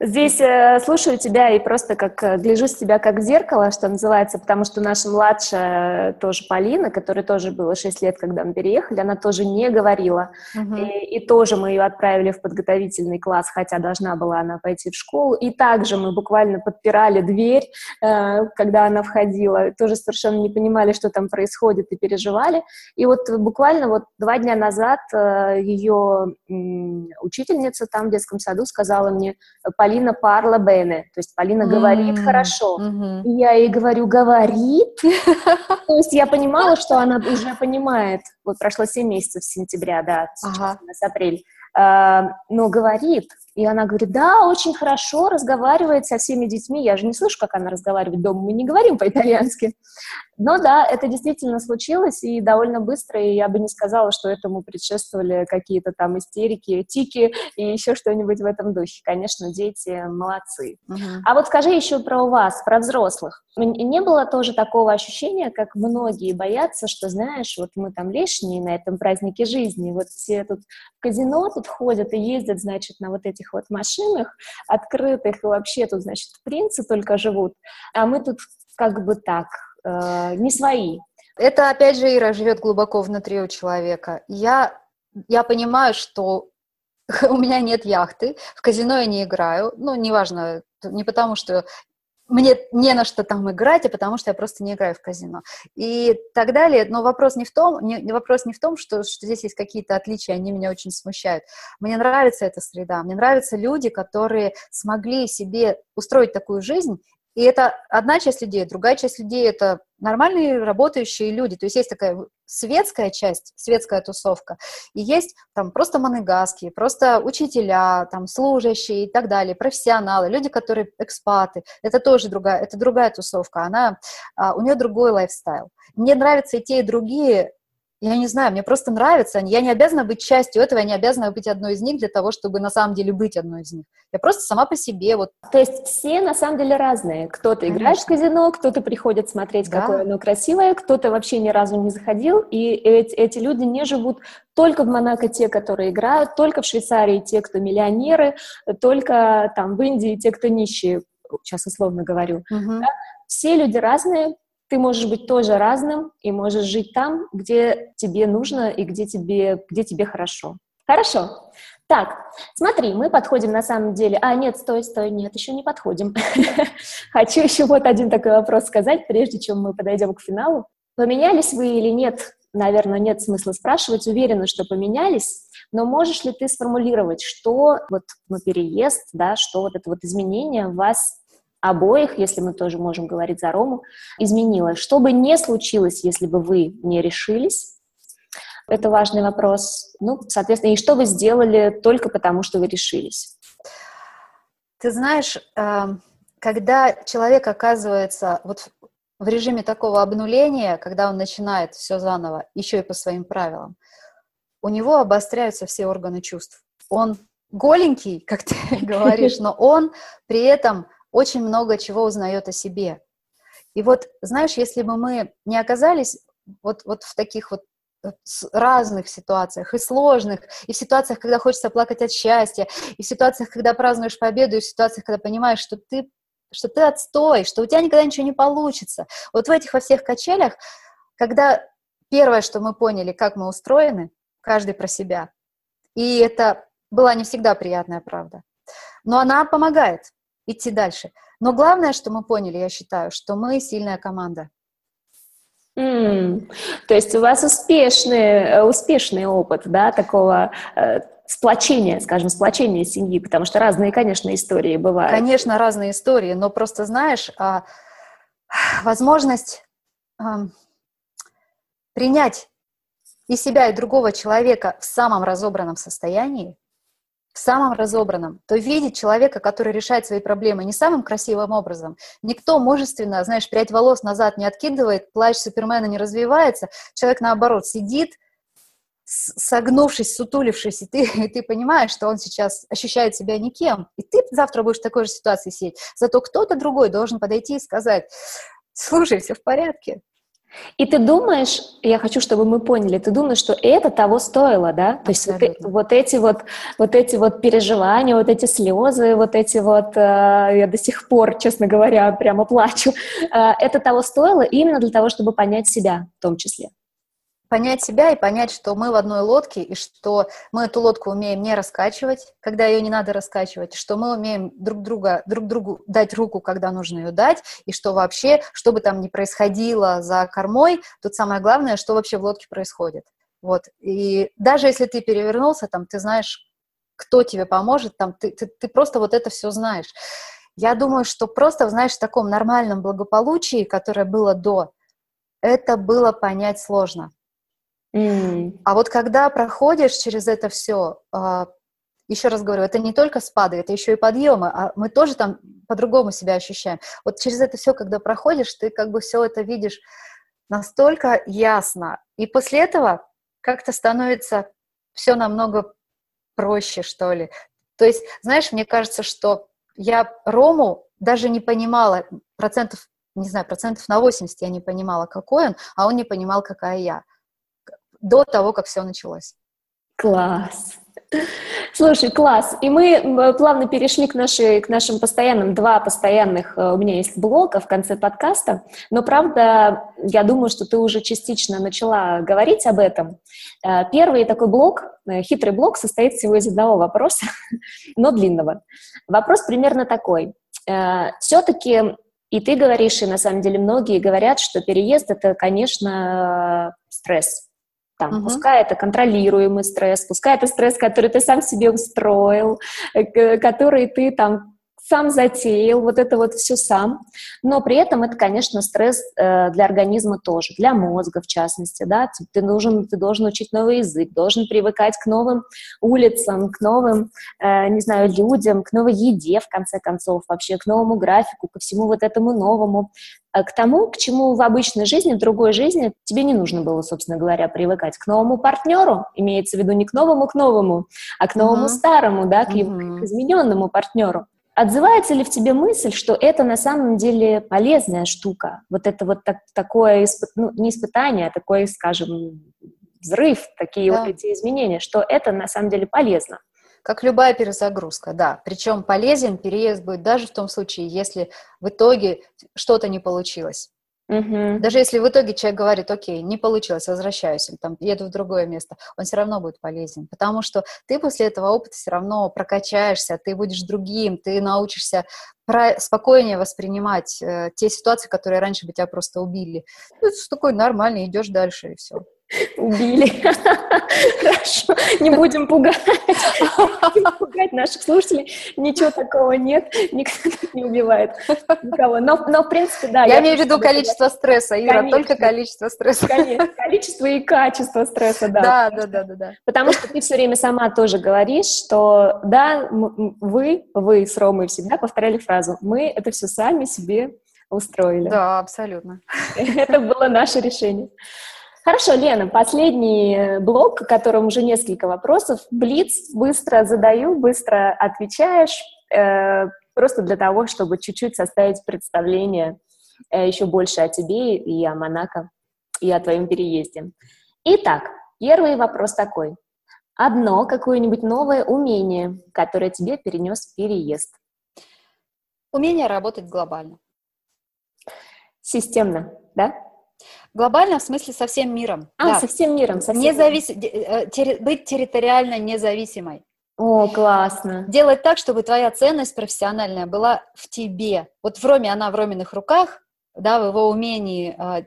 Здесь э, слушаю тебя и просто как э, гляжу с тебя как в зеркало, что называется, потому что наша младшая тоже Полина, которой тоже было 6 лет, когда мы переехали, она тоже не говорила. Мгм. И, и тоже мы ее отправили в подготовительный класс, хотя должна была она пойти в школу. И также мы буквально подпирали дверь, э, когда она входила, тоже совершенно не понимали, что там происходит, и переживали. И вот буквально вот два дня назад э, ее учительница там в детском саду сказала мне, Полина парла бене, то есть Полина говорит М, хорошо. И я ей говорю, говорит. То есть я понимала, что она уже понимает. Вот прошло 7 месяцев с сентября, да, сейчас Ага. у нас апрель. А, Но говорит. И она говорит, да, очень хорошо разговаривает со всеми детьми. Я же не слышу, как она разговаривает дома. Мы не говорим по-итальянски. Но да, это действительно случилось, и довольно быстро, и я бы не сказала, что этому предшествовали какие-то там истерики, тики и еще что-нибудь в этом духе. Конечно, дети молодцы. Мгм. А вот скажи еще про вас, про взрослых. Не было тоже такого ощущения, как многие боятся, что, знаешь, вот мы там лишние на этом празднике жизни, вот все тут в казино тут ходят и ездят, значит, на вот этих вот машинах открытых, и вообще тут, значит, принцы только живут, а мы тут как бы так, э, не свои. Это, опять же, Ира живет глубоко внутри у человека. Я, я понимаю, что у меня нет яхты, в казино я не играю. Ну, неважно, не потому что мне не на что там играть, а потому что я просто не играю в казино. И так далее. Но вопрос не в том, не, вопрос не в том, что, что здесь есть какие-то отличия, они меня очень смущают. Мне нравится эта среда, мне нравятся люди, которые смогли себе устроить такую жизнь, и это одна часть людей, другая часть людей — это нормальные работающие люди. То есть есть такая светская часть, светская тусовка, и есть там просто монегаски, просто учителя, там служащие и так далее, профессионалы, люди, которые экспаты. Это тоже другая, это другая тусовка. Она, а, у нее другой лайфстайл. Мне нравятся и те, и другие. Я не знаю, мне просто нравятся они. Я не обязана быть частью этого, я не обязана быть одной из них для того, чтобы на самом деле быть одной из них. Я просто сама по себе, вот То есть все на самом деле разные. Кто-то играет в казино, кто-то приходит смотреть, Да. какое оно красивое, кто-то вообще ни разу не заходил, и эти, эти люди не живут только в Монако те, которые играют, только в Швейцарии те, кто миллионеры, только там в Индии те, кто нищие, сейчас условно говорю. Мгм. Все люди разные, ты можешь быть тоже разным и можешь жить там, где тебе нужно и где тебе, где тебе хорошо. Хорошо. Так, смотри, мы подходим на самом деле... А, нет, стой, стой, нет, еще не подходим. Хочу еще вот один такой вопрос сказать, прежде чем мы подойдем к финалу. Поменялись вы или нет? Наверное, нет смысла спрашивать. Уверена, что поменялись. Но можешь ли ты сформулировать, что вот ну, переезд, да, что вот это вот изменение вас обоих, если мы тоже можем говорить за Рому, изменило? Что бы не случилось, если бы вы не решились? Это важный вопрос. Ну, соответственно, и что вы сделали только потому, что вы решились? Ты знаешь, эм, когда человек оказывается вот в режиме такого обнуления, когда он начинает все заново, еще и по своим правилам, у него обостряются все органы чувств. Он голенький, как ты говоришь, но он при этом очень много чего узнает о себе. И вот, знаешь, если бы мы не оказались вот, вот в таких вот э, разных ситуациях, и сложных, и в ситуациях, когда хочется плакать от счастья, и в ситуациях, когда празднуешь победу, и в ситуациях, когда понимаешь, что ты, что ты отстой, что у тебя никогда ничего не получится. Вот в этих во всех качелях, когда первое, что мы поняли, как мы устроены, каждый про себя, и это была не всегда приятная правда, но она помогает идти дальше. Но главное, что мы поняли, я считаю, что мы сильная команда. М, То есть у вас успешный, э, успешный опыт, да, такого э, сплочения, скажем, сплочения семьи, потому что разные, конечно, истории бывают. Конечно, разные истории, но просто знаешь, а, возможность ам, принять и себя, и другого человека в самом разобранном состоянии, в самом разобранном, то видеть человека, который решает свои проблемы не самым красивым образом. Никто мужественно, знаешь, прядь волос назад не откидывает, плащ Супермена не развивается. Человек, наоборот, сидит, согнувшись, сутулившись, и ты, и ты понимаешь, что он сейчас ощущает себя никем, и ты завтра будешь в такой же ситуации сидеть. Зато кто-то другой должен подойти и сказать, слушай, все в порядке, И ты думаешь, я хочу, чтобы мы поняли, ты думаешь, что это того стоило, да? То есть вот, вот эти вот, вот эти вот переживания, вот эти слезы, вот эти вот, э, я до сих пор, честно говоря, прямо плачу, э, это того стоило именно для того, чтобы понять себя в том числе понять себя и понять, что мы в одной лодке, и что мы эту лодку умеем не раскачивать, когда ее не надо раскачивать, что мы умеем друг, друга, друг другу дать руку, когда нужно ее дать, и что вообще, что бы там ни происходило за кормой, тут самое главное, что вообще в лодке происходит. Вот. И даже если ты перевернулся, там, ты знаешь, кто тебе поможет, там, ты, ты, ты просто вот это все знаешь. Я думаю, что просто, знаешь, в таком нормальном благополучии, которое было до, это было понять сложно. А вот когда проходишь через это все, а, еще раз говорю, это не только спады, это еще и подъемы, а мы тоже там по-другому себя ощущаем. Вот через это все, когда проходишь, ты как бы все это видишь настолько ясно. И после этого как-то становится все намного проще, что ли. То есть, знаешь, мне кажется, что я Рому даже не понимала, процентов, не знаю, процентов на 80 я не понимала, какой он, а он не понимал, какая я до того, как все началось. Класс. Слушай, класс. И мы плавно перешли к, нашей, к нашим постоянным, два постоянных э, у меня есть блока в конце подкаста, но правда, я думаю, что ты уже частично начала говорить об этом. Э, первый такой блок, э, хитрый блок, состоит всего из одного вопроса, но длинного. Вопрос примерно такой. Все-таки и ты говоришь, и на самом деле многие говорят, что переезд это, конечно, стресс там, угу. Пускай это контролируемый стресс, пускай это стресс, который ты сам себе устроил, э, который ты там сам затеял, вот это вот все сам. Но при этом это, конечно, стресс э, для организма тоже, для мозга в частности, да. Ты должен, ты должен учить новый язык, должен привыкать к новым улицам, к новым, э, не знаю, людям, к новой еде, в конце концов, вообще к новому графику, ко всему вот этому новому. А к тому, к чему в обычной жизни, в другой жизни тебе не нужно было, собственно говоря, привыкать к новому партнеру, имеется в виду не к новому, к новому, а к новому uh-huh. старому, да, к, uh-huh. к измененному партнеру. Отзывается ли в тебе мысль, что это на самом деле полезная штука? Вот это вот так, такое, ну, не испытание, а такое, скажем, взрыв, такие да. вот эти изменения, что это на самом деле полезно? Как любая перезагрузка, да. Причем полезен переезд будет даже в том случае, если в итоге что-то не получилось. Угу. Даже если в итоге человек говорит, окей, не получилось, возвращаюсь, там еду в другое место, он все равно будет полезен, потому что ты после этого опыта все равно прокачаешься, ты будешь другим, ты научишься про- спокойнее воспринимать э, те ситуации, которые раньше бы тебя просто убили. Ну, это такой нормальный, идешь дальше и все. Убили. Хорошо, не будем пугать. пугать наших слушателей. Ничего такого нет. Никто не убивает никого. Но, но в принципе, да. Я, я имею в виду количество стресса, Ира, конечно. только количество стресса. Конечно, количество и качество стресса, да. Да, да, да, да, да. Потому что ты все время сама тоже говоришь, что да, вы, вы с Ромой всегда повторяли фразу «мы это все сами себе устроили». Да, абсолютно. Это было наше решение. Хорошо, Лена, последний э, блок, в котором уже несколько вопросов. Блиц, быстро задаю, быстро отвечаешь, э, просто для того, чтобы чуть-чуть составить представление э, еще больше о тебе и о Монако, и о твоем переезде. Итак, первый вопрос такой. Одно какое-нибудь новое умение, которое тебе перенес переезд? Умение работать глобально. Системно, да? Глобально в смысле со всем миром. А, да. со всем миром. Со всем Независ... Э, терри... Быть территориально независимой. О, классно. Делать так, чтобы твоя ценность профессиональная была в тебе. Вот в Роме она в Роминых руках, да, в его умении э,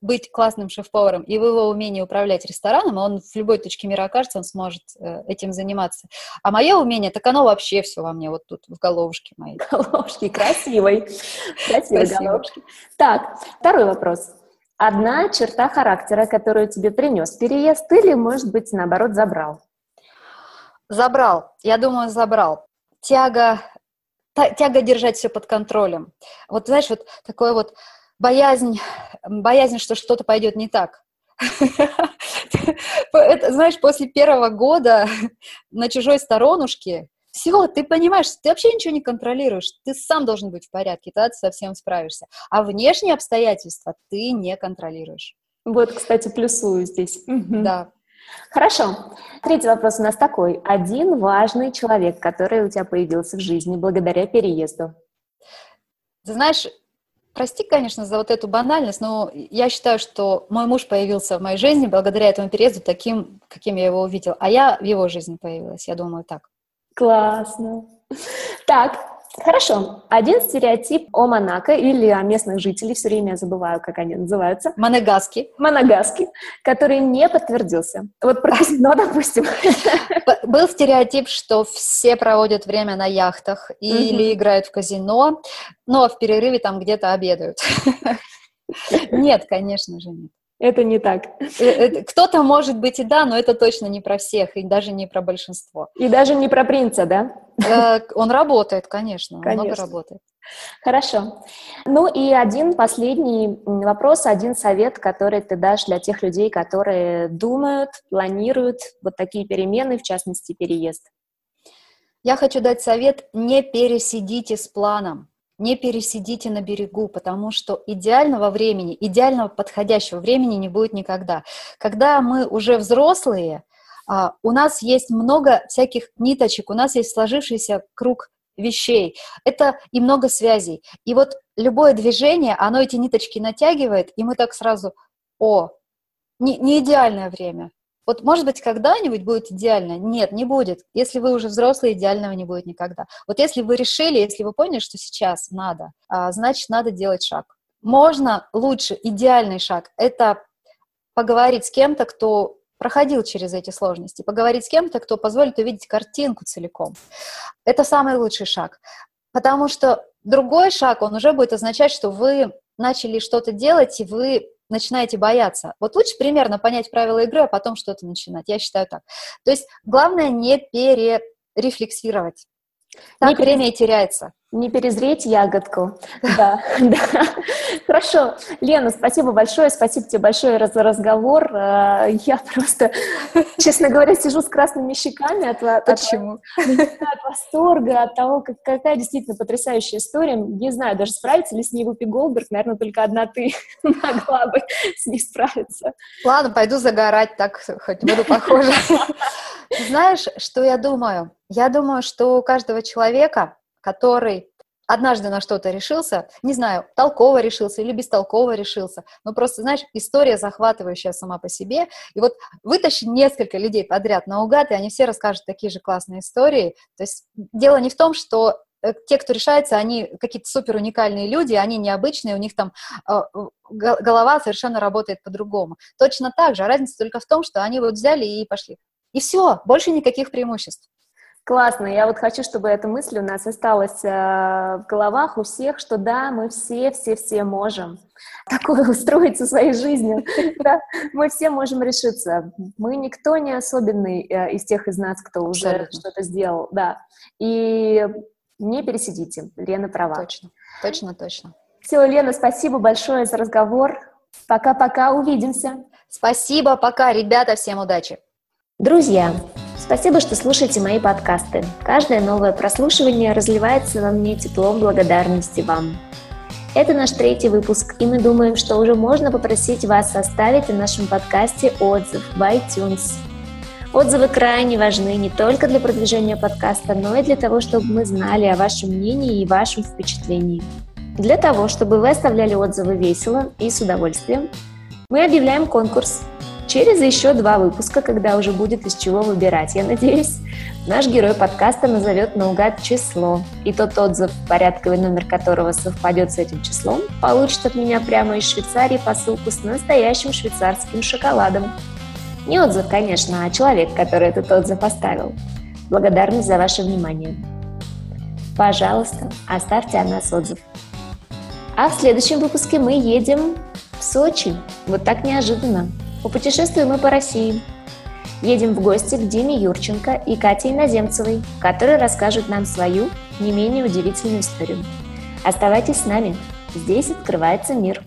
быть классным шеф-поваром и в его умении управлять рестораном, он в любой точке мира окажется, он сможет э, этим заниматься. А мое умение, так оно вообще все во мне, вот тут в головушке моей. Головушки красивой. Красивой головушки. Так, второй вопрос одна черта характера, которую тебе принес переезд, или, может быть, наоборот, забрал? Забрал. Я думаю, забрал. Тяга, тяга держать все под контролем. Вот, знаешь, вот такое вот боязнь, боязнь, что что-то пойдет не так. Это, знаешь, после первого года на чужой сторонушке все, ты понимаешь, ты вообще ничего не контролируешь, ты сам должен быть в порядке, тогда ты совсем справишься. А внешние обстоятельства ты не контролируешь. Вот, кстати, плюсую здесь. Да. Хорошо. Третий вопрос у нас такой. Один важный человек, который у тебя появился в жизни благодаря переезду. Ты знаешь, прости, конечно, за вот эту банальность, но я считаю, что мой муж появился в моей жизни благодаря этому переезду таким, каким я его увидел, а я в его жизни появилась, я думаю так. Классно. Так, Хорошо. Один стереотип о Монако или о местных жителях, все время я забываю, как они называются. Моногаски. Моногаски, который не подтвердился. Вот про казино, допустим. Был стереотип, что все проводят время на яхтах или играют в казино, но в перерыве там где-то обедают. Нет, конечно же нет. Это не так. Э, кто-то может быть и да, но это точно не про всех, и даже не про большинство. И даже не про принца, да? Э, он работает, конечно, конечно. много работает. Хорошо. Ну и один последний вопрос, один совет, который ты дашь для тех людей, которые думают, планируют вот такие перемены, в частности, переезд. Я хочу дать совет, не пересидите с планом не пересидите на берегу, потому что идеального времени, идеального подходящего времени не будет никогда. Когда мы уже взрослые, а, у нас есть много всяких ниточек, у нас есть сложившийся круг вещей, это и много связей. И вот любое движение, оно эти ниточки натягивает, и мы так сразу, о, не, не идеальное время, вот, может быть, когда-нибудь будет идеально? Нет, не будет. Если вы уже взрослые, идеального не будет никогда. Вот если вы решили, если вы поняли, что сейчас надо, а, значит, надо делать шаг. Можно лучше, идеальный шаг – это поговорить с кем-то, кто проходил через эти сложности, поговорить с кем-то, кто позволит увидеть картинку целиком. Это самый лучший шаг. Потому что другой шаг, он уже будет означать, что вы начали что-то делать, и вы начинаете бояться. Вот лучше примерно понять правила игры, а потом что-то начинать. Я считаю так. То есть главное не перерефлексировать. Так не время и теряется. Не перезреть ягодку. Да, да. Хорошо. Лена, спасибо большое. Спасибо тебе большое за разговор. Э, я просто, честно говоря, сижу с красными щеками от, Почему? от восторга, от того, как, какая действительно потрясающая история. Не знаю, даже справится ли с ней Вупи Голдберг. Наверное, только одна ты могла бы с ней справиться. Ладно, пойду загорать, так хоть буду похожа. Знаешь, что я думаю? Я думаю, что у каждого человека который однажды на что-то решился, не знаю, толково решился или бестолково решился, но просто, знаешь, история захватывающая сама по себе, и вот вытащи несколько людей подряд наугад, и они все расскажут такие же классные истории, то есть дело не в том, что э, те, кто решается, они какие-то супер уникальные люди, они необычные, у них там э, голова совершенно работает по-другому. Точно так же, а разница только в том, что они вот взяли и пошли. И все, больше никаких преимуществ. Классно. Я вот хочу, чтобы эта мысль у нас осталась э, в головах у всех, что да, мы все, все, все можем такое устроить со своей жизнью. Да? Мы все можем решиться. Мы никто не особенный э, из тех из нас, кто уже что-то сделал. Да. И не пересидите. Лена права. Точно, точно, точно. Все, Лена, спасибо большое за разговор. Пока-пока, увидимся. Спасибо, пока, ребята, всем удачи. Друзья, Спасибо, что слушаете мои подкасты. Каждое новое прослушивание разливается во мне теплом благодарности вам. Это наш третий выпуск, и мы думаем, что уже можно попросить вас оставить о нашем подкасте отзыв в iTunes. Отзывы крайне важны не только для продвижения подкаста, но и для того, чтобы мы знали о вашем мнении и вашем впечатлении. Для того, чтобы вы оставляли отзывы весело и с удовольствием, мы объявляем конкурс – через еще два выпуска, когда уже будет из чего выбирать, я надеюсь, наш герой подкаста назовет наугад число. И тот отзыв, порядковый номер которого совпадет с этим числом, получит от меня прямо из Швейцарии посылку с настоящим швейцарским шоколадом. Не отзыв, конечно, а человек, который этот отзыв оставил. Благодарность за ваше внимание. Пожалуйста, оставьте о нас отзыв. А в следующем выпуске мы едем в Сочи. Вот так неожиданно. Попутешествуем мы по России. Едем в гости к Диме Юрченко и Кате Иноземцевой, которые расскажут нам свою, не менее удивительную историю. Оставайтесь с нами. Здесь открывается мир.